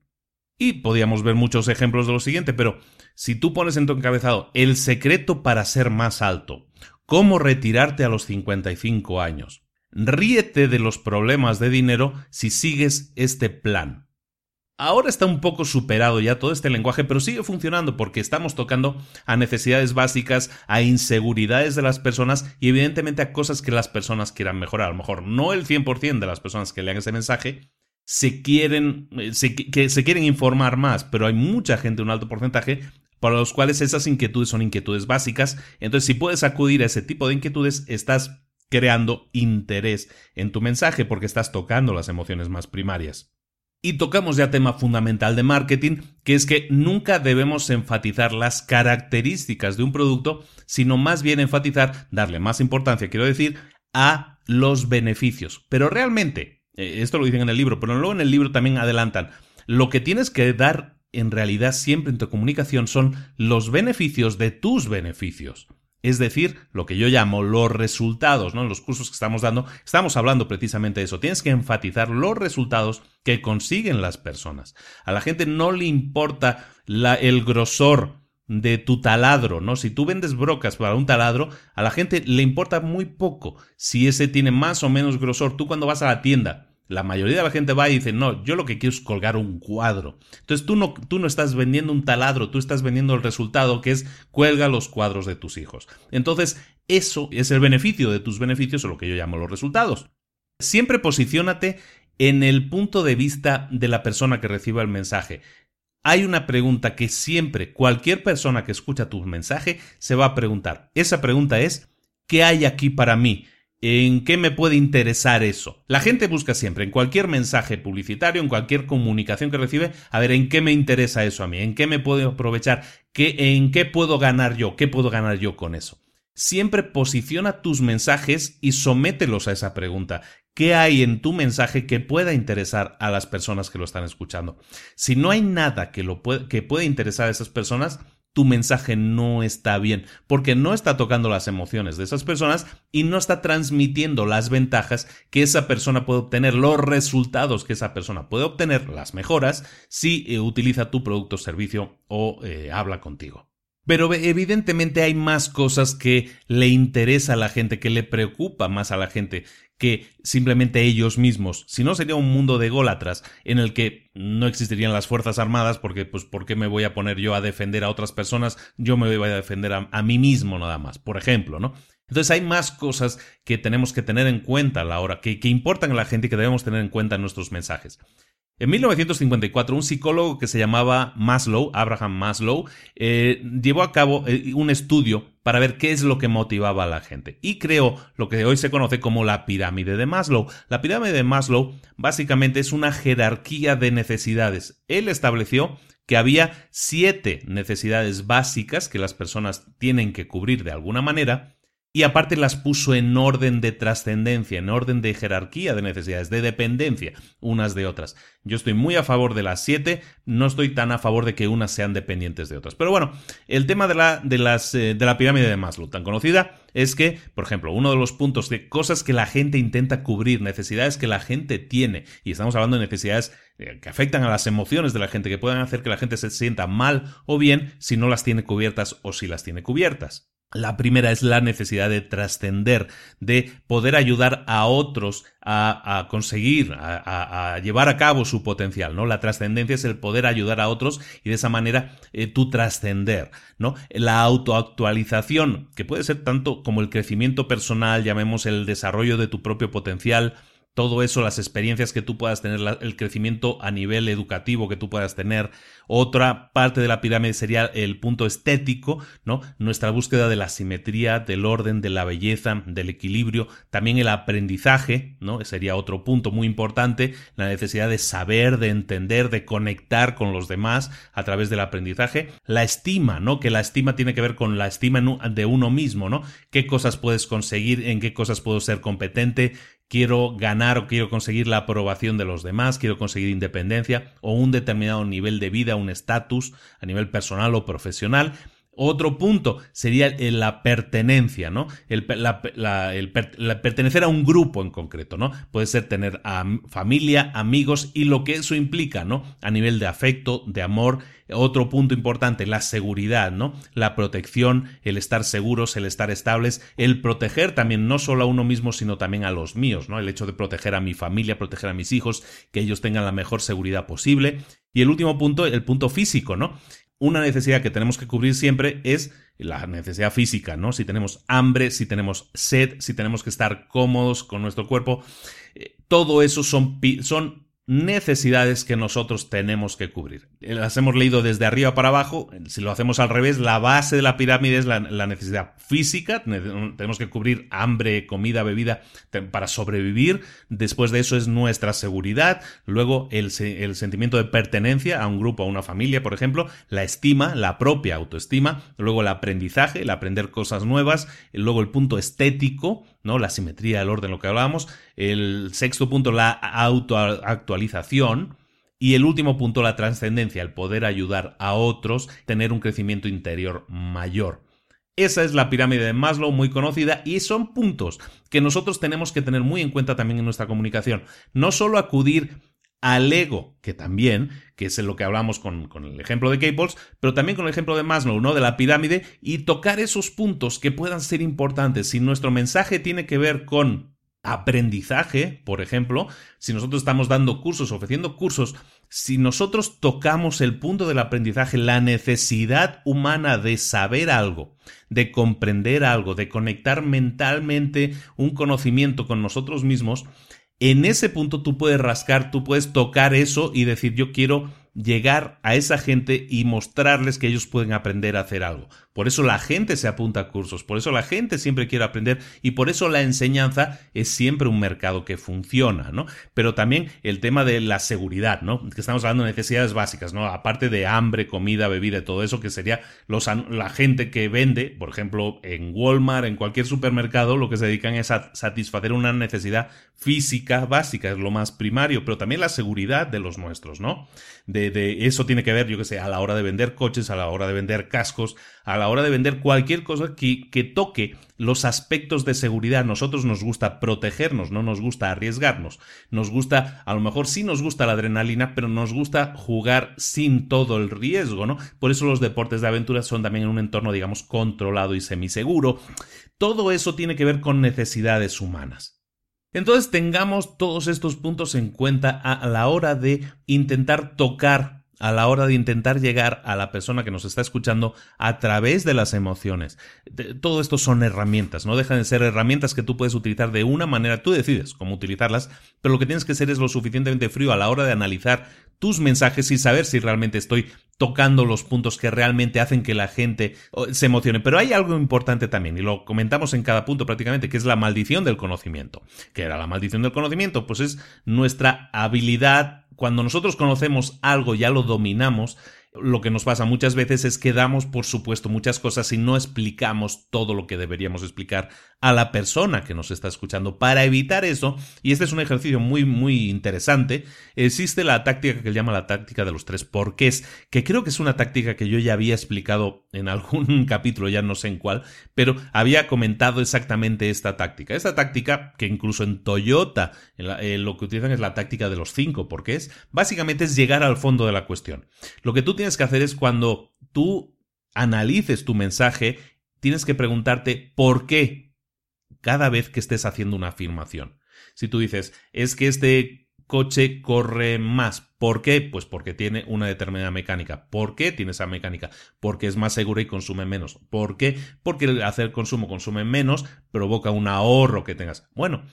Y podíamos ver muchos ejemplos de lo siguiente, pero si tú pones en tu encabezado el secreto para ser más alto, cómo retirarte a los 55 años, ríete de los problemas de dinero si sigues este plan. Ahora está un poco superado ya todo este lenguaje, pero sigue funcionando porque estamos tocando a necesidades básicas, a inseguridades de las personas y evidentemente a cosas que las personas quieran mejorar. A lo mejor no el 100% de las personas que lean ese mensaje se quieren, eh, que se quieren informar más, pero hay mucha gente, un alto porcentaje, para los cuales esas inquietudes son inquietudes básicas. Entonces, si puedes acudir a ese tipo de inquietudes, estás creando interés en tu mensaje porque estás tocando las emociones más primarias. Y tocamos ya tema fundamental de marketing, que es que nunca debemos enfatizar las características de un producto, sino más bien enfatizar, darle más importancia, quiero decir, a los beneficios. Pero realmente, eh, esto lo dicen en el libro, pero luego en el libro también adelantan, lo que tienes que dar en realidad siempre en tu comunicación son los beneficios de tus beneficios. Es decir, lo que yo llamo los resultados, ¿no? En los cursos que estamos dando, estamos hablando precisamente de eso. Tienes que enfatizar los resultados que consiguen las personas. A la gente no le importa el grosor de tu taladro, ¿no? Si tú vendes brocas para un taladro, a la gente le importa muy poco si ese tiene más o menos grosor. Tú cuando vas a la tienda la mayoría de la gente va y dice, no, yo lo que quiero es colgar un cuadro. Entonces tú no, tú no estás vendiendo un taladro, tú estás vendiendo el resultado que es cuelga los cuadros de tus hijos. Entonces eso es el beneficio de tus beneficios o lo que yo llamo los resultados. Siempre posiciónate en el punto de vista de la persona que reciba el mensaje. Hay una pregunta que siempre cualquier persona que escucha tu mensaje se va a preguntar. Esa pregunta es, ¿qué hay aquí para mí? ¿En qué me puede interesar eso? La gente busca siempre, en cualquier mensaje publicitario, en cualquier comunicación que recibe, a ver, ¿en qué me interesa eso a mí? ¿En qué me puedo aprovechar? ¿En qué puedo ganar yo? ¿Qué puedo ganar yo con eso? Siempre posiciona tus mensajes y somételos a esa pregunta. ¿Qué hay en tu mensaje que pueda interesar a las personas que lo están escuchando? Si no hay nada que, lo que pueda interesar a esas personas, tu mensaje no está bien, porque no está tocando las emociones de esas personas y no está transmitiendo las ventajas que esa persona puede obtener, los resultados que esa persona puede obtener, las mejoras, si eh, utiliza tu producto servicio o eh, habla contigo. Pero evidentemente hay más cosas que le interesa a la gente, que le preocupa más a la gente que simplemente ellos mismos. Si no, sería un mundo de gólatras en el que no existirían las Fuerzas Armadas porque, pues, ¿por qué me voy a poner yo a defender a otras personas? Yo me voy a defender a, mí mismo nada más, por ejemplo, ¿no? Entonces hay más cosas que tenemos que tener en cuenta a la hora, que, que importan a la gente y que debemos tener en cuenta en nuestros mensajes. En 1954, un psicólogo que se llamaba Maslow, Abraham Maslow, eh, llevó a cabo eh, un estudio para ver qué es lo que motivaba a la gente y creó lo que hoy se conoce como la pirámide de Maslow. La pirámide de Maslow básicamente es una jerarquía de necesidades. Él estableció que había siete necesidades básicas que las personas tienen que cubrir de alguna manera y aparte las puso en orden de trascendencia, en orden de jerarquía de necesidades, de dependencia unas de otras. Yo estoy muy a favor de las siete, no estoy tan a favor de que unas sean dependientes de otras. Pero bueno, el tema de la, de las, eh, de la pirámide de Maslow, tan conocida, es que, por ejemplo, uno de los puntos de cosas que la gente intenta cubrir, necesidades que la gente tiene, y estamos hablando de necesidades eh, que afectan a las emociones de la gente, que puedan hacer que la gente se sienta mal o bien si no las tiene cubiertas o si las tiene cubiertas. La primera es la necesidad de trascender, de poder ayudar a otros a, conseguir, a, llevar a cabo su potencial, ¿no? La trascendencia es el poder ayudar a otros y de esa manera eh, tú trascender, ¿no? La autoactualización, que puede ser tanto como el crecimiento personal, llamemos el desarrollo de tu propio potencial, todo eso, las experiencias que tú puedas tener, el crecimiento a nivel educativo que tú puedas tener. Otra parte de la pirámide sería el punto estético, ¿no? Nuestra búsqueda de la simetría, del orden, de la belleza, del equilibrio. También el aprendizaje, ¿no? Sería otro punto muy importante. La necesidad de saber, de entender, de conectar con los demás a través del aprendizaje. La estima, ¿no? Que la estima tiene que ver con la estima de uno mismo, ¿no? ¿Qué cosas puedes conseguir? ¿En qué cosas puedo ser competente? Quiero ganar o quiero conseguir la aprobación de los demás, quiero conseguir independencia o un determinado nivel de vida, un estatus a nivel personal o profesional. Otro punto sería la pertenencia, ¿no? El, pertenecer a un grupo en concreto, ¿no? Puede ser tener familia, amigos y lo que eso implica, ¿no? A nivel de afecto, de amor otro punto importante, la seguridad, ¿no? La protección, el estar seguros, el estar estables, el proteger también no solo a uno mismo, sino también a los míos, ¿no? El hecho de proteger a mi familia, proteger a mis hijos, que ellos tengan la mejor seguridad posible. Y el último punto, el punto físico, ¿no? Una necesidad que tenemos que cubrir siempre es la necesidad física, ¿no? Si tenemos hambre, si tenemos sed, si tenemos que estar cómodos con nuestro cuerpo, eh, todo eso son, son necesidades que nosotros tenemos que cubrir. Las hemos leído desde arriba para abajo, si lo hacemos al revés, la base de la pirámide es la, necesidad física, tenemos que cubrir hambre, comida, bebida para sobrevivir, después de eso es nuestra seguridad, luego el, el sentimiento de pertenencia a un grupo, a una familia, por ejemplo, la estima, la propia autoestima, luego el aprendizaje, el aprender cosas nuevas, luego el punto estético, ¿no? La simetría, el orden, lo que hablábamos. El sexto punto, la autoactualización. Y el último punto, la trascendencia, el poder ayudar a otros, tener un crecimiento interior mayor. Esa es la pirámide de Maslow, muy conocida, y son puntos que nosotros tenemos que tener muy en cuenta también en nuestra comunicación. No solo acudir al ego, que también, que es lo que hablamos con, el ejemplo de Cables, pero también con el ejemplo de Maslow, ¿no? De la pirámide, y tocar esos puntos que puedan ser importantes. Si nuestro mensaje tiene que ver con aprendizaje, por ejemplo, si nosotros estamos dando cursos, ofreciendo cursos, si nosotros tocamos el punto del aprendizaje, la necesidad humana de saber algo, de comprender algo, de conectar mentalmente un conocimiento con nosotros mismos, en ese punto tú puedes rascar, tú puedes tocar eso y decir yo quiero llegar a esa gente y mostrarles que ellos pueden aprender a hacer algo. Por eso la gente se apunta a cursos, por eso la gente siempre quiere aprender y por eso la enseñanza es siempre un mercado que funciona, ¿no? Pero también el tema de la seguridad, ¿no? Que estamos hablando de necesidades básicas, ¿no? Aparte de hambre, comida, bebida, todo eso que sería los, la gente que vende, por ejemplo, en Walmart, en cualquier supermercado, lo que se dedican es a satisfacer una necesidad física básica, es lo más primario, pero también la seguridad de los nuestros, ¿no? De, de eso tiene que ver, yo que sé, a la hora de vender coches, a la hora de vender cascos, a la hora de vender cualquier cosa que, que toque los aspectos de seguridad. Nosotros nos gusta protegernos, no nos gusta arriesgarnos. Nos gusta, a lo mejor sí nos gusta la adrenalina, pero nos gusta jugar sin todo el riesgo, ¿no? Por eso los deportes de aventura son también en un entorno, digamos, controlado y semiseguro. Todo eso tiene que ver con necesidades humanas. Entonces tengamos todos estos puntos en cuenta a la hora de intentar tocar a la hora de intentar llegar a la persona que nos está escuchando a través de las emociones. todo esto son herramientas, no dejan de ser herramientas que tú puedes utilizar de una manera, tú decides cómo utilizarlas, pero lo que tienes que ser es lo suficientemente frío a la hora de analizar tus mensajes y saber si realmente estoy tocando los puntos que realmente hacen que la gente se emocione. Pero hay algo importante también, y lo comentamos en cada punto prácticamente, que es la maldición del conocimiento. ¿Qué era la maldición del conocimiento? Pues es nuestra habilidad cuando nosotros conocemos algo, ya lo dominamos, lo que nos pasa muchas veces es que damos por supuesto muchas cosas y no explicamos todo lo que deberíamos explicar a la persona que nos está escuchando. Para evitar eso, y este es un ejercicio muy muy interesante, existe la táctica que se llama la táctica de los tres porqués, que creo que es una táctica que yo ya había explicado en [LAUGHS] algún capítulo, ya no sé en cuál, pero había comentado exactamente esta táctica. Esta táctica, que incluso en Toyota eh, lo que utilizan es la táctica de los cinco porqués, básicamente es llegar al fondo de la cuestión. Lo que tú tienes que hacer es cuando tú analices tu mensaje tienes que preguntarte por qué cada vez que estés haciendo una afirmación. Si tú dices, es que este coche corre más. ¿Por qué? Pues porque tiene una determinada mecánica. ¿Por qué tiene esa mecánica? Porque es más segura y consume menos. ¿Por qué? Porque el hacer consumo consume menos provoca un ahorro que tengas. Bueno,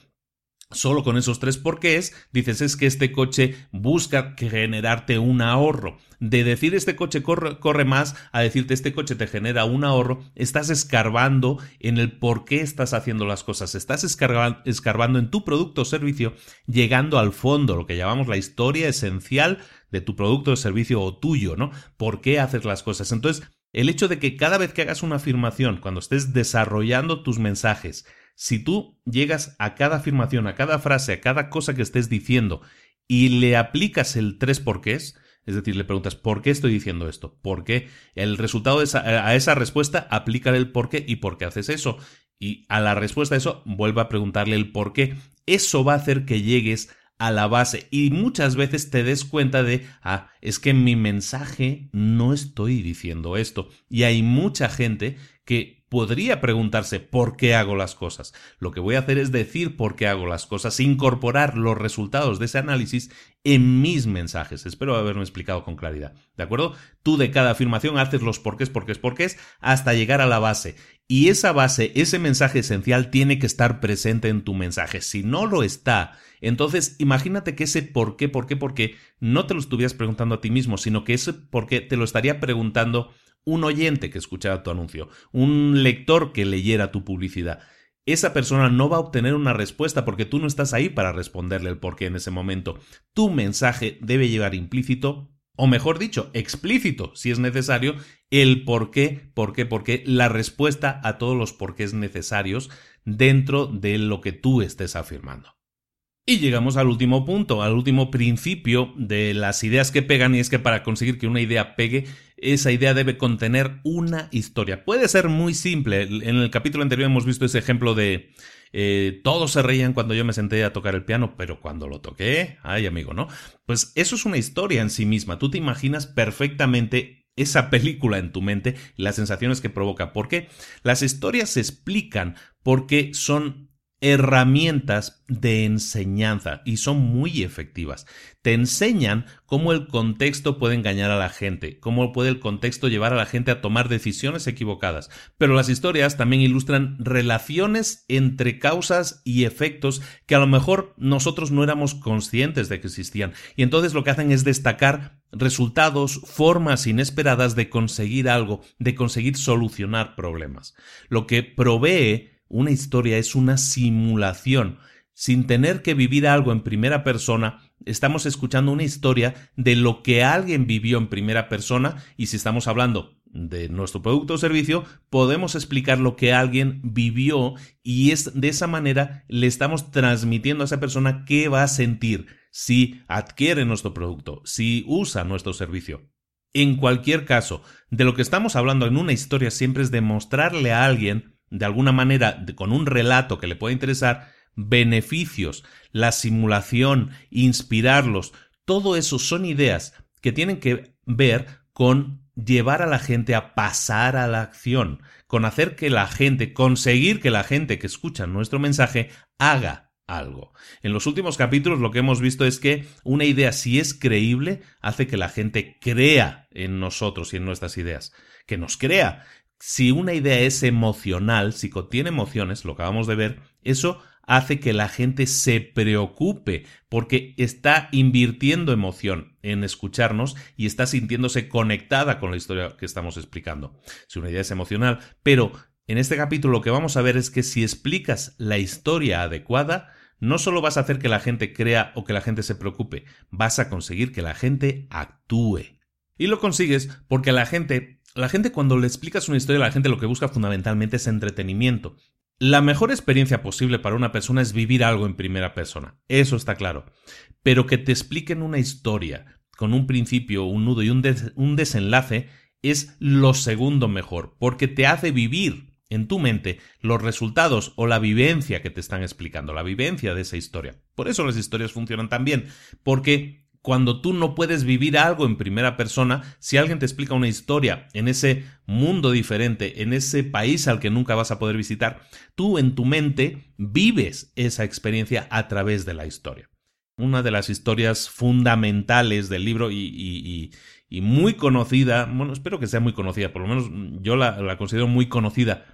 Solo con esos tres porqués dices es que este coche busca generarte un ahorro. De decir este coche corre, más a decirte este coche te genera un ahorro, estás escarbando en el por qué estás haciendo las cosas. Estás escarbando en tu producto o servicio, llegando al fondo, lo que llamamos la historia esencial de tu producto o servicio o tuyo, ¿no? ¿Por qué haces las cosas? Entonces, el hecho de que cada vez que hagas una afirmación, cuando estés desarrollando tus mensajes, si tú llegas a cada afirmación, a cada frase, a cada cosa que estés diciendo y le aplicas el tres porqués, es decir, le preguntas ¿por qué estoy diciendo esto? ¿Por qué? El resultado de esa, a esa respuesta, aplícale el por qué y por qué haces eso. Y a la respuesta a eso, vuelve a preguntarle el por qué. Eso va a hacer que llegues a la base y muchas veces te des cuenta de, ah, es que en mi mensaje no estoy diciendo esto. Y hay mucha gente que podría preguntarse por qué hago las cosas. Lo que voy a hacer es decir por qué hago las cosas, incorporar los resultados de ese análisis en mis mensajes. Espero haberme explicado con claridad. ¿De acuerdo? Tú de cada afirmación haces los porqués, porqués, porqués hasta llegar a la base. Y esa base, ese mensaje esencial tiene que estar presente en tu mensaje. Si no lo está, entonces imagínate que ese por qué, por qué, por qué no te lo estuvieras preguntando a ti mismo, sino que ese por qué te lo estaría preguntando un oyente que escuchara tu anuncio, un lector que leyera tu publicidad. Esa persona no va a obtener una respuesta porque tú no estás ahí para responderle el porqué en ese momento. Tu mensaje debe llevar implícito, o mejor dicho, explícito, si es necesario, el por qué, por qué, por qué, la respuesta a todos los porqués necesarios dentro de lo que tú estés afirmando. Y llegamos al último punto, al último principio de las ideas que pegan, y es que para conseguir que una idea pegue, esa idea debe contener una historia. Puede ser muy simple. En el capítulo anterior hemos visto ese ejemplo de eh, todos se reían cuando yo me senté a tocar el piano, pero cuando lo toqué, ay amigo, ¿no? Pues eso es una historia en sí misma. Tú te imaginas perfectamente esa película en tu mente, las sensaciones que provoca. ¿Por qué? Las historias se explican porque son herramientas de enseñanza y son muy efectivas. Te enseñan cómo el contexto puede engañar a la gente, cómo puede el contexto llevar a la gente a tomar decisiones equivocadas. Pero las historias también ilustran relaciones entre causas y efectos que a lo mejor nosotros no éramos conscientes de que existían. Y entonces lo que hacen es destacar resultados, formas inesperadas de conseguir algo, de conseguir solucionar problemas. Lo que provee una historia es una simulación. Sin tener que vivir algo en primera persona, estamos escuchando una historia de lo que alguien vivió en primera persona y si estamos hablando de nuestro producto o servicio, podemos explicar lo que alguien vivió y es de esa manera le estamos transmitiendo a esa persona qué va a sentir si adquiere nuestro producto, si usa nuestro servicio. En cualquier caso, de lo que estamos hablando en una historia siempre es demostrarle a alguien de alguna manera, con un relato que le pueda interesar, beneficios, la simulación, inspirarlos, todo eso son ideas que tienen que ver con llevar a la gente a pasar a la acción, con hacer que la gente, conseguir que la gente que escucha nuestro mensaje haga algo. En los últimos capítulos lo que hemos visto es que una idea si es creíble hace que la gente crea en nosotros y en nuestras ideas, que nos crea si una idea es emocional, si contiene emociones, lo acabamos de ver, eso hace que la gente se preocupe porque está invirtiendo emoción en escucharnos y está sintiéndose conectada con la historia que estamos explicando. Si una idea es emocional, pero en este capítulo lo que vamos a ver es que si explicas la historia adecuada, no solo vas a hacer que la gente crea o que la gente se preocupe, vas a conseguir que la gente actúe. Y lo consigues porque la gente la gente cuando le explicas una historia, la gente lo que busca fundamentalmente es entretenimiento. La mejor experiencia posible para una persona es vivir algo en primera persona, eso está claro. Pero que te expliquen una historia con un principio, un nudo y un, un desenlace es lo segundo mejor, porque te hace vivir en tu mente los resultados o la vivencia que te están explicando, la vivencia de esa historia. Por eso las historias funcionan tan bien, porque cuando tú no puedes vivir algo en primera persona, si alguien te explica una historia en ese mundo diferente, en ese país al que nunca vas a poder visitar, tú en tu mente vives esa experiencia a través de la historia. Una de las historias fundamentales del libro y, muy conocida, bueno, espero que sea muy conocida, por lo menos yo la, considero muy conocida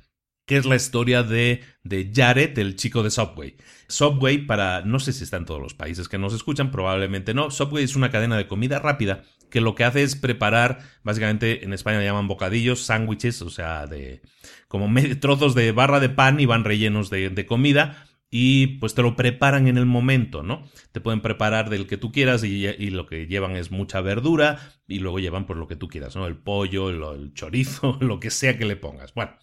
que es la historia de, de Jared, el chico de Subway. Subway, para, no sé si está en todos los países que nos escuchan, probablemente no. Subway es una cadena de comida rápida que lo que hace es preparar, básicamente en España le llaman bocadillos, sándwiches, o sea, de como trozos de barra de pan y van rellenos de, de comida y pues te lo preparan en el momento, ¿no? Te pueden preparar del que tú quieras y, lo que llevan es mucha verdura y luego llevan pues lo que tú quieras, ¿no? El pollo, el, el chorizo, [LAUGHS] lo que sea que le pongas. Bueno,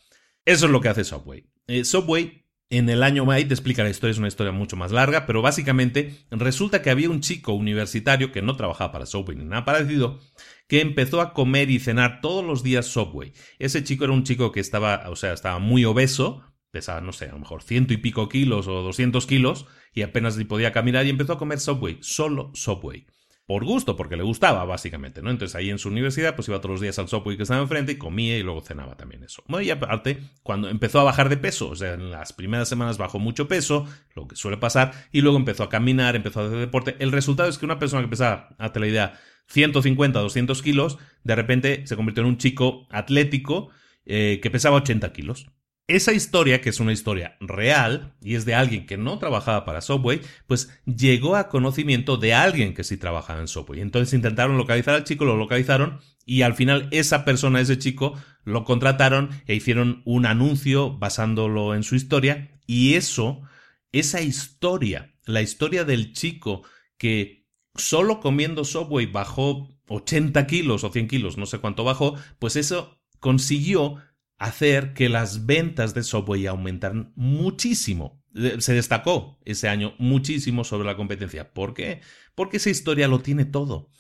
eso es lo que hace Subway. Eh, Subway en el año ahí te explica la historia, es una historia mucho más larga, pero básicamente resulta que había un chico universitario que no trabajaba para Subway ni nada parecido, que empezó a comer y cenar todos los días Subway. Ese chico era un chico que estaba, o sea, estaba muy obeso, pesaba, no sé, a lo mejor ciento y pico kilos o doscientos kilos, y apenas podía caminar y empezó a comer Subway, solo Subway por gusto, porque le gustaba, básicamente, ¿no? Entonces ahí en su universidad, pues iba todos los días al Subway que estaba enfrente y comía y luego cenaba también eso. Bueno, y aparte, cuando empezó a bajar de peso, o sea, en las primeras semanas bajó mucho peso, lo que suele pasar, y luego empezó a caminar, empezó a hacer deporte. El resultado es que una persona que pesaba, hazte la idea, 150, 200 kilos, de repente se convirtió en un chico atlético eh, que pesaba 80 kilos. Esa historia, que es una historia real y es de alguien que no trabajaba para Subway, pues llegó a conocimiento de alguien que sí trabajaba en Subway. Entonces intentaron localizar al chico, lo localizaron y al final esa persona, ese chico, lo contrataron e hicieron un anuncio basándolo en su historia y eso, esa historia, la historia del chico que solo comiendo Subway bajó 80 kilos o 100 kilos, no sé cuánto bajó, pues eso consiguió hacer que las ventas de Subway aumentaran muchísimo. Se destacó ese año muchísimo sobre la competencia. ¿Por qué? Porque esa historia lo tiene todo.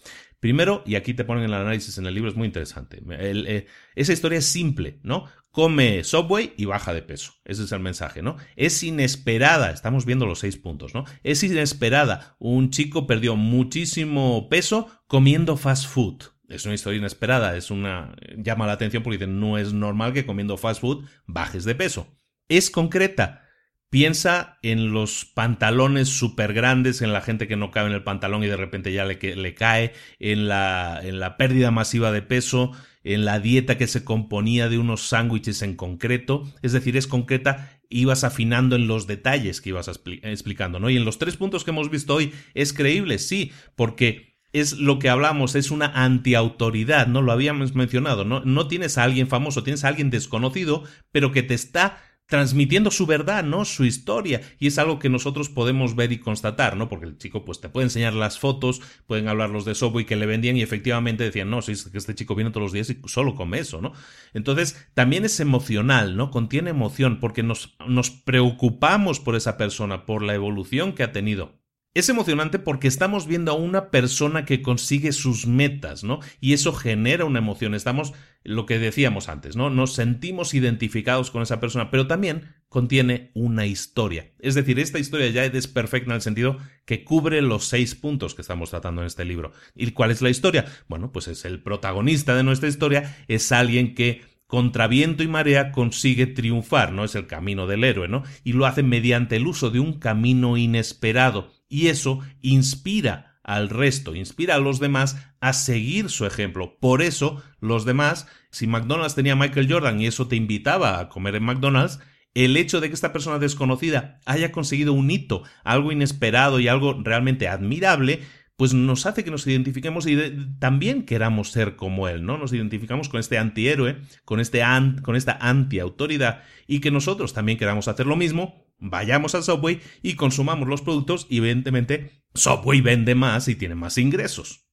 Primero, y aquí te ponen el análisis en el libro, es muy interesante. Eh, esa historia es simple, ¿no? Come Subway y baja de peso. Ese es el mensaje, ¿no? Es inesperada, estamos viendo los seis puntos, ¿no? Es inesperada. Un chico perdió muchísimo peso comiendo fast food es una historia inesperada, es una llama la atención porque no es normal que comiendo fast food bajes de peso. Es concreta. Piensa en los pantalones súper grandes, en la gente que no cabe en el pantalón y de repente ya le, le cae, en la, en la pérdida masiva de peso, en la dieta que se componía de unos sándwiches en concreto. Es decir, es concreta, ibas afinando en los detalles que ibas explicando, ¿no? Y en los tres puntos que hemos visto hoy, es creíble, sí, porque es lo que hablamos, es una antiautoridad, ¿no? Lo habíamos mencionado, ¿no? No tienes a alguien famoso, tienes a alguien desconocido, pero que te está transmitiendo su verdad, ¿no? Su historia. Y es algo que nosotros podemos ver y constatar, ¿no? Porque el chico, pues, te puede enseñar las fotos, pueden hablar los de Subway que le vendían y efectivamente decían, no, si es que este chico viene todos los días y solo come eso, ¿no? Entonces, también es emocional, ¿no? Contiene emoción porque nos, nos preocupamos por esa persona, por la evolución que ha tenido. Es emocionante porque estamos viendo a una persona que consigue sus metas, ¿no? Y eso genera una emoción. Estamos, lo que decíamos antes, ¿no? Nos sentimos identificados con esa persona, pero también contiene una historia. Es decir, esta historia ya es perfecta en el sentido que cubre los seis puntos que estamos tratando en este libro. ¿Y cuál es la historia? Bueno, pues es el protagonista de nuestra historia, es alguien que contra viento y marea consigue triunfar, ¿no? Es el camino del héroe, ¿no? Y lo hace mediante el uso de un camino inesperado y eso inspira al resto, inspira a los demás a seguir su ejemplo. Por eso, los demás, si McDonald's tenía Michael Jordan y eso te invitaba a comer en McDonald's, el hecho de que esta persona desconocida haya conseguido un hito, algo inesperado y algo realmente admirable, pues nos hace que nos identifiquemos y también queramos ser como él, ¿no? Nos identificamos con este antihéroe, con, este con esta antiautoridad y que nosotros también queramos hacer lo mismo, vayamos al Subway y consumamos los productos y evidentemente Subway vende más y tiene más ingresos.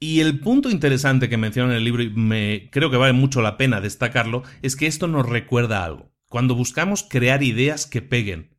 Y el punto interesante que menciona en el libro y me creo que vale mucho la pena destacarlo es que esto nos recuerda algo. Cuando buscamos crear ideas que peguen,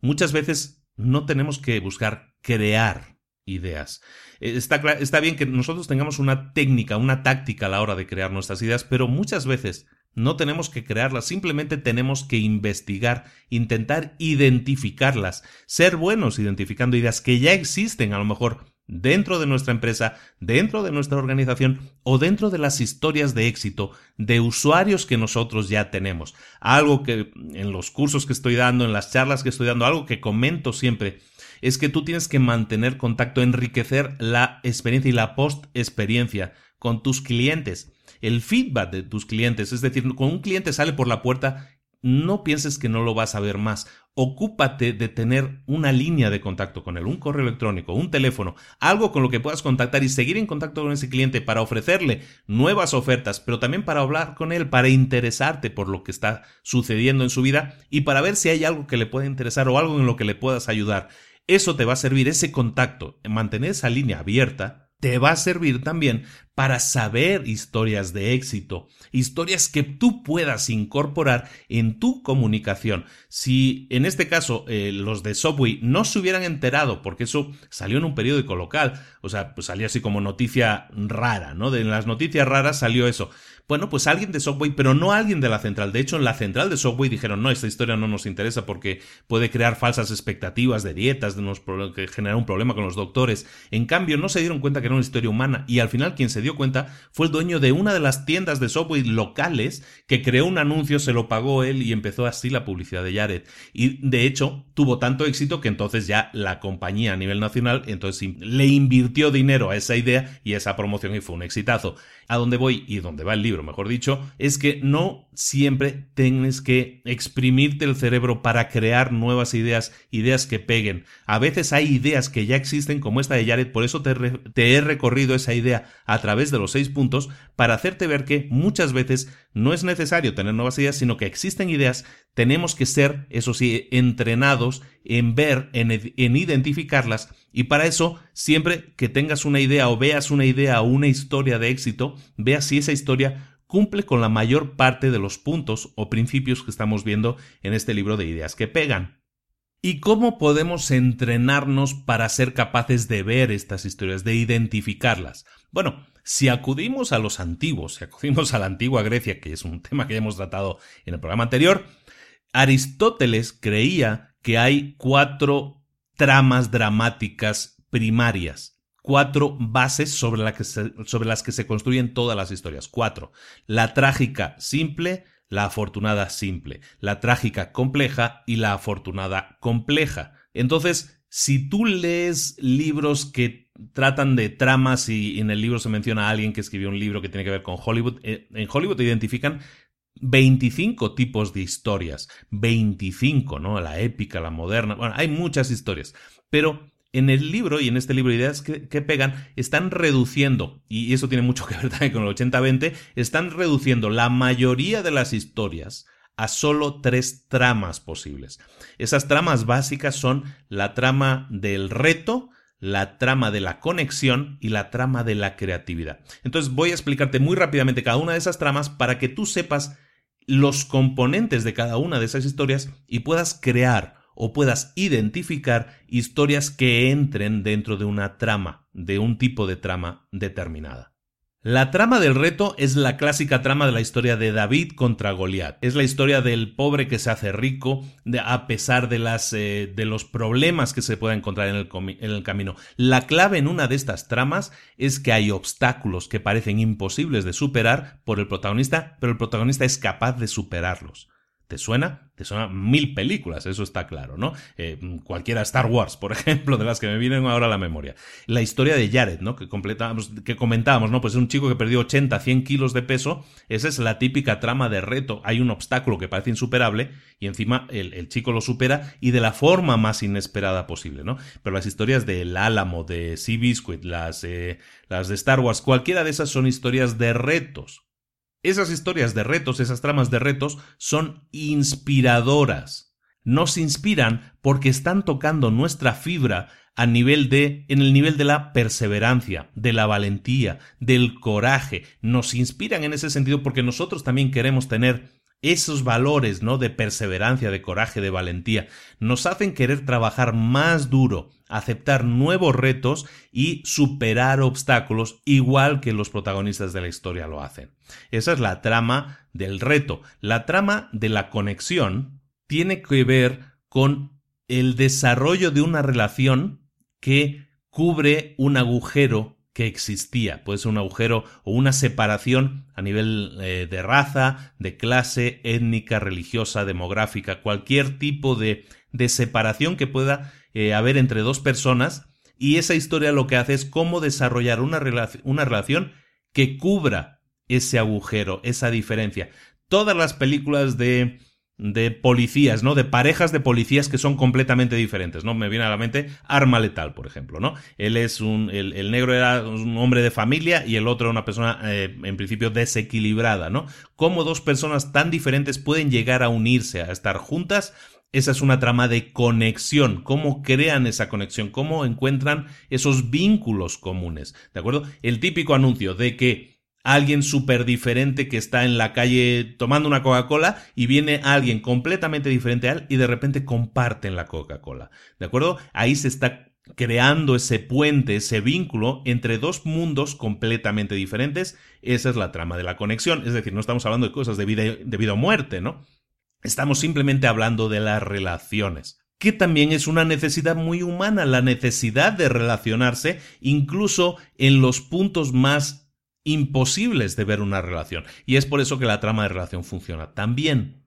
muchas veces no tenemos que buscar crear ideas. Eh, está, está bien que nosotros tengamos una técnica, una táctica a la hora de crear nuestras ideas, pero muchas veces no tenemos que crearlas, simplemente tenemos que investigar, intentar identificarlas, ser buenos identificando ideas que ya existen a lo mejor dentro de nuestra empresa, dentro de nuestra organización o dentro de las historias de éxito de usuarios que nosotros ya tenemos. Algo que en los cursos que estoy dando, en las charlas que estoy dando, algo que comento siempre, es que tú tienes que mantener contacto, enriquecer la experiencia y la post-experiencia con tus clientes. El feedback de tus clientes, es decir, cuando un cliente sale por la puerta no pienses que no lo vas a ver más. Ocúpate de tener una línea de contacto con él, un correo electrónico, un teléfono, algo con lo que puedas contactar y seguir en contacto con ese cliente para ofrecerle nuevas ofertas, pero también para hablar con él, para interesarte por lo que está sucediendo en su vida y para ver si hay algo que le pueda interesar o algo en lo que le puedas ayudar. Eso te va a servir, ese contacto, mantener esa línea abierta, te va a servir también para saber historias de éxito, historias que tú puedas incorporar en tu comunicación. Si en este caso eh, los de Subway no se hubieran enterado, porque eso salió en un periódico local, o sea, pues salía así como noticia rara, ¿no? De las noticias raras salió eso. Bueno, pues alguien de Subway, pero no alguien de la central. De hecho, en la central de Subway dijeron, no, esta historia no nos interesa porque puede crear falsas expectativas de dietas, que generar un problema con los doctores. En cambio, no se dieron cuenta que era una historia humana y al final quien se dio cuenta fue el dueño de una de las tiendas de Subway locales que creó un anuncio, se lo pagó él y empezó así la publicidad de Jared. Y de hecho, tuvo tanto éxito que entonces ya la compañía a nivel nacional entonces le invirtió dinero a esa idea y a esa promoción y fue un exitazo a donde voy y donde va el libro, mejor dicho, es que no siempre tienes que exprimirte el cerebro para crear nuevas ideas, ideas que peguen. A veces hay ideas que ya existen como esta de Jared, por eso te, te he recorrido esa idea a través de los seis puntos para hacerte ver que muchas veces no es necesario tener nuevas ideas, sino que existen ideas, tenemos que ser, eso sí, entrenados en ver, en, en identificarlas y para eso, siempre que tengas una idea o veas una idea o una historia de éxito, vea si esa historia cumple con la mayor parte de los puntos o principios que estamos viendo en este libro de ideas que pegan. ¿Y cómo podemos entrenarnos para ser capaces de ver estas historias, de identificarlas? Bueno, si acudimos a los antiguos, si acudimos a la antigua Grecia, que es un tema que ya hemos tratado en el programa anterior, Aristóteles creía que hay cuatro tramas dramáticas primarias. Cuatro bases sobre, las que se construyen todas las historias. Cuatro. La trágica simple, la afortunada simple, la trágica compleja y la afortunada compleja. Entonces, si tú lees libros que tratan de tramas y en el libro se menciona a alguien que escribió un libro que tiene que ver con Hollywood, eh, en Hollywood te identifican 25 tipos de historias, 25, ¿no? La épica, la moderna, bueno, hay muchas historias, pero en el libro y en este libro de ideas que, pegan, están reduciendo, y eso tiene mucho que ver también con el 80-20, están reduciendo la mayoría de las historias a solo tres tramas posibles. Esas tramas básicas son la trama del reto, la trama de la conexión y la trama de la creatividad. Entonces voy a explicarte muy rápidamente cada una de esas tramas para que tú sepas los componentes de cada una de esas historias y puedas crear o puedas identificar historias que entren dentro de una trama, de un tipo de trama determinada. La trama del reto es la clásica trama de la historia de David contra Goliat. Es la historia del pobre que se hace rico a pesar de, las, eh, de los problemas que se pueda encontrar en el, en el camino. La clave en una de estas tramas es que hay obstáculos que parecen imposibles de superar por el protagonista, pero el protagonista es capaz de superarlos. ¿Te suena? Te suenan mil películas, eso está claro, ¿no? Eh, cualquiera Star Wars, por [LAUGHS] ejemplo, de las que me vienen ahora a la memoria. La historia de Jared, ¿no? Que, que comentábamos, ¿no? Pues es un chico que perdió 80, 100 kilos de peso. Esa es la típica trama de reto. Hay un obstáculo que parece insuperable y encima el, chico lo supera y de la forma más inesperada posible, ¿no? Pero las historias del Álamo, de Sea Biscuit, las, eh, las de Star Wars, cualquiera de esas son historias de retos esas historias de retos, esas tramas de retos, son inspiradoras. Nos inspiran porque están tocando nuestra fibra a nivel de, en el nivel de la perseverancia, de la valentía, del coraje. Nos inspiran en ese sentido porque nosotros también queremos tener esos valores, ¿no? De perseverancia, de coraje, de valentía, nos hacen querer trabajar más duro, aceptar nuevos retos y superar obstáculos igual que los protagonistas de la historia lo hacen. Esa es la trama del reto. La trama de la conexión tiene que ver con el desarrollo de una relación que cubre un agujero que existía. Puede ser un agujero o una separación a nivel eh, de raza, de clase, étnica, religiosa, demográfica, cualquier tipo de, de separación que pueda eh, haber entre dos personas. Y esa historia lo que hace es cómo desarrollar una, una relación que cubra ese agujero, esa diferencia. Todas las películas de de policías, ¿no? De parejas de policías que son completamente diferentes, ¿no? Me viene a la mente Arma Letal, por ejemplo, ¿no? Él es un, el, negro era un hombre de familia y el otro una persona, eh, en principio, desequilibrada, ¿no? Cómo dos personas tan diferentes pueden llegar a unirse, a estar juntas, esa es una trama de conexión, cómo crean esa conexión, cómo encuentran esos vínculos comunes, ¿de acuerdo? El típico anuncio de que alguien súper diferente que está en la calle tomando una Coca-Cola y viene alguien completamente diferente a él y de repente comparten la Coca-Cola. ¿De acuerdo? Ahí se está creando ese puente, ese vínculo entre dos mundos completamente diferentes. Esa es la trama de la conexión. Es decir, no estamos hablando de cosas de vida, de vida o muerte, ¿no? Estamos simplemente hablando de las relaciones que también es una necesidad muy humana, la necesidad de relacionarse incluso en los puntos más imposibles de ver una relación. Y es por eso que la trama de relación funciona tan bien.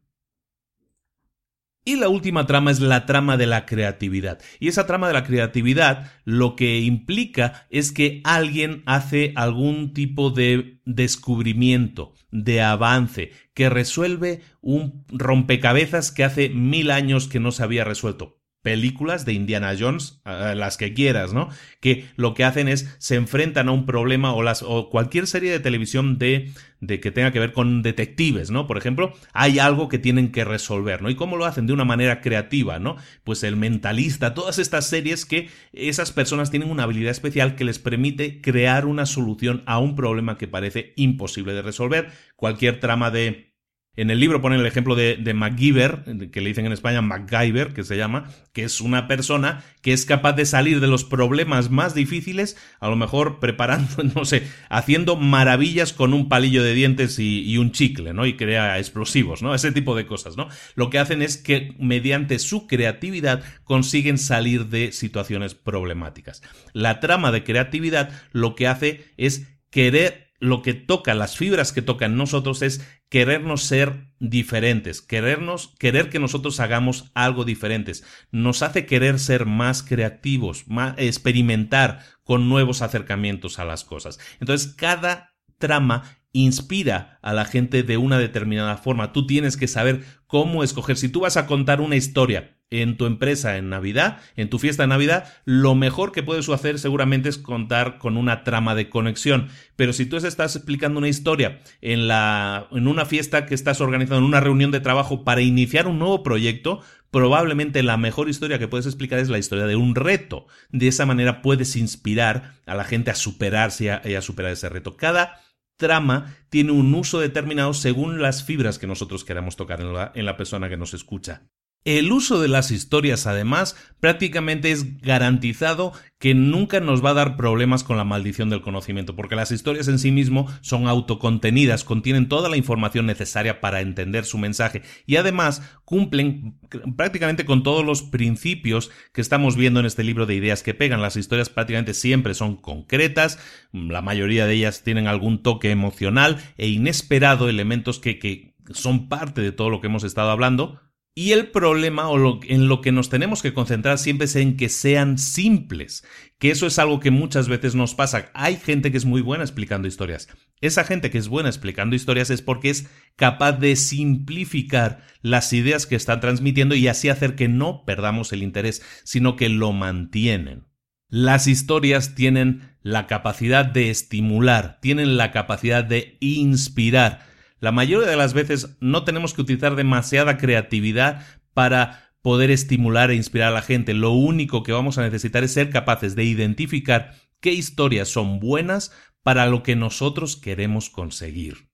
Y la última trama es la trama de la creatividad. Y esa trama de la creatividad lo que implica es que alguien hace algún tipo de descubrimiento, de avance, que resuelve un rompecabezas que hace mil años que no se había resuelto películas de Indiana Jones, las que quieras, ¿no? Que lo que hacen es se enfrentan a un problema o las o cualquier serie de televisión de de que tenga que ver con detectives, ¿no? Por ejemplo, hay algo que tienen que resolver, ¿no? Y cómo lo hacen de una manera creativa, ¿no? Pues el mentalista, todas estas series que esas personas tienen una habilidad especial que les permite crear una solución a un problema que parece imposible de resolver. Cualquier trama de en el libro ponen el ejemplo de, de MacGyver, que le dicen en España MacGyver, que se llama, que es una persona que es capaz de salir de los problemas más difíciles, a lo mejor preparando, [LAUGHS] no sé, haciendo maravillas con un palillo de dientes y, y un chicle, ¿no? Y crea explosivos, ¿no? Ese tipo de cosas, ¿no? Lo que hacen es que mediante su creatividad consiguen salir de situaciones problemáticas. La trama de creatividad lo que hace es querer lo que toca, las fibras que tocan nosotros es querernos ser diferentes, querernos, querer que nosotros hagamos algo diferentes. Nos hace querer ser más creativos, más, experimentar con nuevos acercamientos a las cosas. Entonces, cada trama inspira a la gente de una determinada forma. Tú tienes que saber cómo escoger. Si tú vas a contar una historia en tu empresa en Navidad, en tu fiesta de Navidad, lo mejor que puedes hacer seguramente es contar con una trama de conexión. Pero si tú estás explicando una historia en, la, en una fiesta que estás organizando, en una reunión de trabajo para iniciar un nuevo proyecto, probablemente la mejor historia que puedes explicar es la historia de un reto. De esa manera puedes inspirar a la gente a superarse y a, superar ese reto. Cada trama tiene un uso determinado según las fibras que nosotros queramos tocar en la, en la persona que nos escucha. El uso de las historias, además, prácticamente es garantizado que nunca nos va a dar problemas con la maldición del conocimiento, porque las historias en sí mismo son autocontenidas, contienen toda la información necesaria para entender su mensaje y además cumplen prácticamente con todos los principios que estamos viendo en este libro de ideas que pegan. Las historias prácticamente siempre son concretas, la mayoría de ellas tienen algún toque emocional e inesperado, elementos que, que son parte de todo lo que hemos estado hablando, y el problema o en lo que nos tenemos que concentrar siempre es en que sean simples, que eso es algo que muchas veces nos pasa. Hay gente que es muy buena explicando historias. Esa gente que es buena explicando historias es porque es capaz de simplificar las ideas que está transmitiendo y así hacer que no perdamos el interés, sino que lo mantienen. Las historias tienen la capacidad de estimular, tienen la capacidad de inspirar, la mayoría de las veces no tenemos que utilizar demasiada creatividad para poder estimular e inspirar a la gente. Lo único que vamos a necesitar es ser capaces de identificar qué historias son buenas para lo que nosotros queremos conseguir.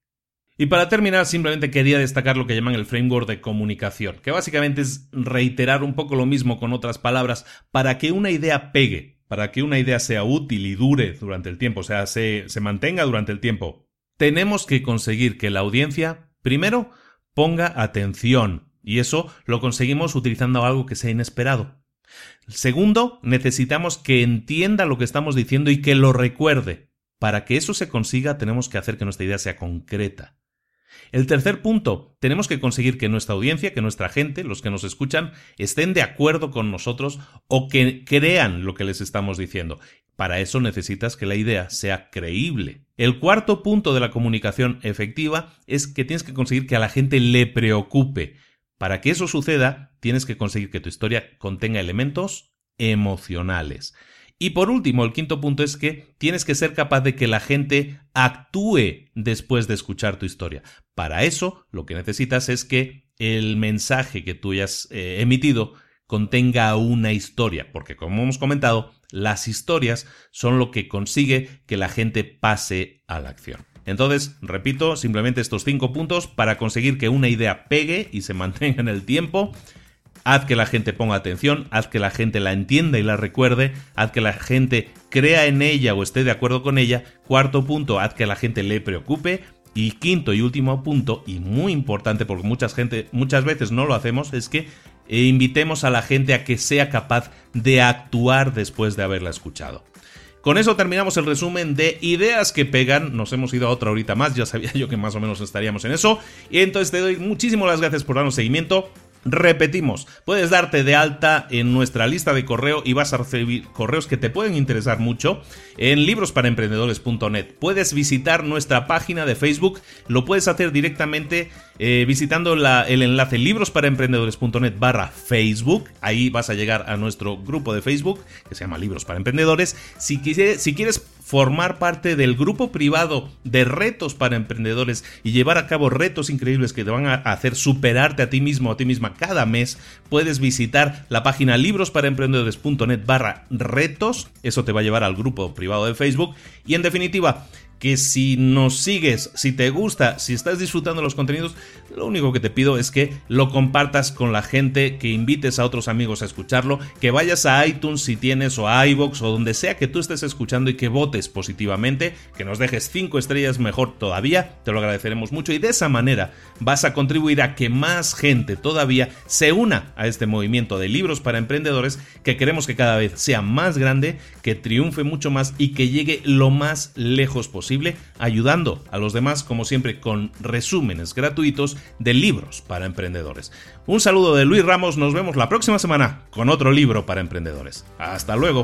Y para terminar, simplemente quería destacar lo que llaman el framework de comunicación, que básicamente es reiterar un poco lo mismo con otras palabras para que una idea pegue, para que una idea sea útil y dure durante el tiempo, o sea, se, se mantenga durante el tiempo tenemos que conseguir que la audiencia, primero, ponga atención, y eso lo conseguimos utilizando algo que sea inesperado. Segundo, necesitamos que entienda lo que estamos diciendo y que lo recuerde. Para que eso se consiga, tenemos que hacer que nuestra idea sea concreta. El tercer punto, tenemos que conseguir que nuestra audiencia, que nuestra gente, los que nos escuchan, estén de acuerdo con nosotros o que crean lo que les estamos diciendo. Para eso necesitas que la idea sea creíble. El cuarto punto de la comunicación efectiva es que tienes que conseguir que a la gente le preocupe. Para que eso suceda, tienes que conseguir que tu historia contenga elementos emocionales. Y por último, el quinto punto es que tienes que ser capaz de que la gente actúe después de escuchar tu historia. Para eso, lo que necesitas es que el mensaje que tú hayas eh, emitido contenga una historia, porque como hemos comentado, las historias son lo que consigue que la gente pase a la acción. Entonces, repito, simplemente estos cinco puntos para conseguir que una idea pegue y se mantenga en el tiempo haz que la gente ponga atención, haz que la gente la entienda y la recuerde, haz que la gente crea en ella o esté de acuerdo con ella. Cuarto punto, haz que la gente le preocupe. Y quinto y último punto, y muy importante porque mucha gente, muchas veces no lo hacemos, es que eh, invitemos a la gente a que sea capaz de actuar después de haberla escuchado. Con eso terminamos el resumen de ideas que pegan. Nos hemos ido a otra horita más, ya sabía [LAUGHS] yo que más o menos estaríamos en eso. Y entonces te doy muchísimas gracias por darnos seguimiento. Repetimos, puedes darte de alta en nuestra lista de correo y vas a recibir correos que te pueden interesar mucho en librosparaemprendedores.net. Puedes visitar nuestra página de Facebook, lo puedes hacer directamente eh, visitando el enlace librosparaemprendedores.net barra Facebook. Ahí vas a llegar a nuestro grupo de Facebook que se llama Libros para Emprendedores. Si, si quieres formar parte del grupo privado de retos para emprendedores y llevar a cabo retos increíbles que te van a hacer superarte a ti mismo o a ti misma cada mes, puedes visitar la página librosparaemprendedores.net barra retos. Eso te va a llevar al grupo privado de Facebook. Y en definitiva, que si nos sigues, si te gusta, si estás disfrutando los contenidos, lo único que te pido es que lo compartas con la gente, que invites a otros amigos a escucharlo, que vayas a iTunes si tienes o a iVoox o donde sea que tú estés escuchando y que votes positivamente, que nos dejes 5 estrellas mejor todavía, te lo agradeceremos mucho. Y de esa manera vas a contribuir a que más gente todavía se una a este movimiento de libros para emprendedores que queremos que cada vez sea más grande, que triunfe mucho más y que llegue lo más lejos posible ayudando a los demás como siempre con resúmenes gratuitos de libros para emprendedores. Un saludo de Luis Ramos, nos vemos la próxima semana con otro libro para emprendedores. Hasta luego.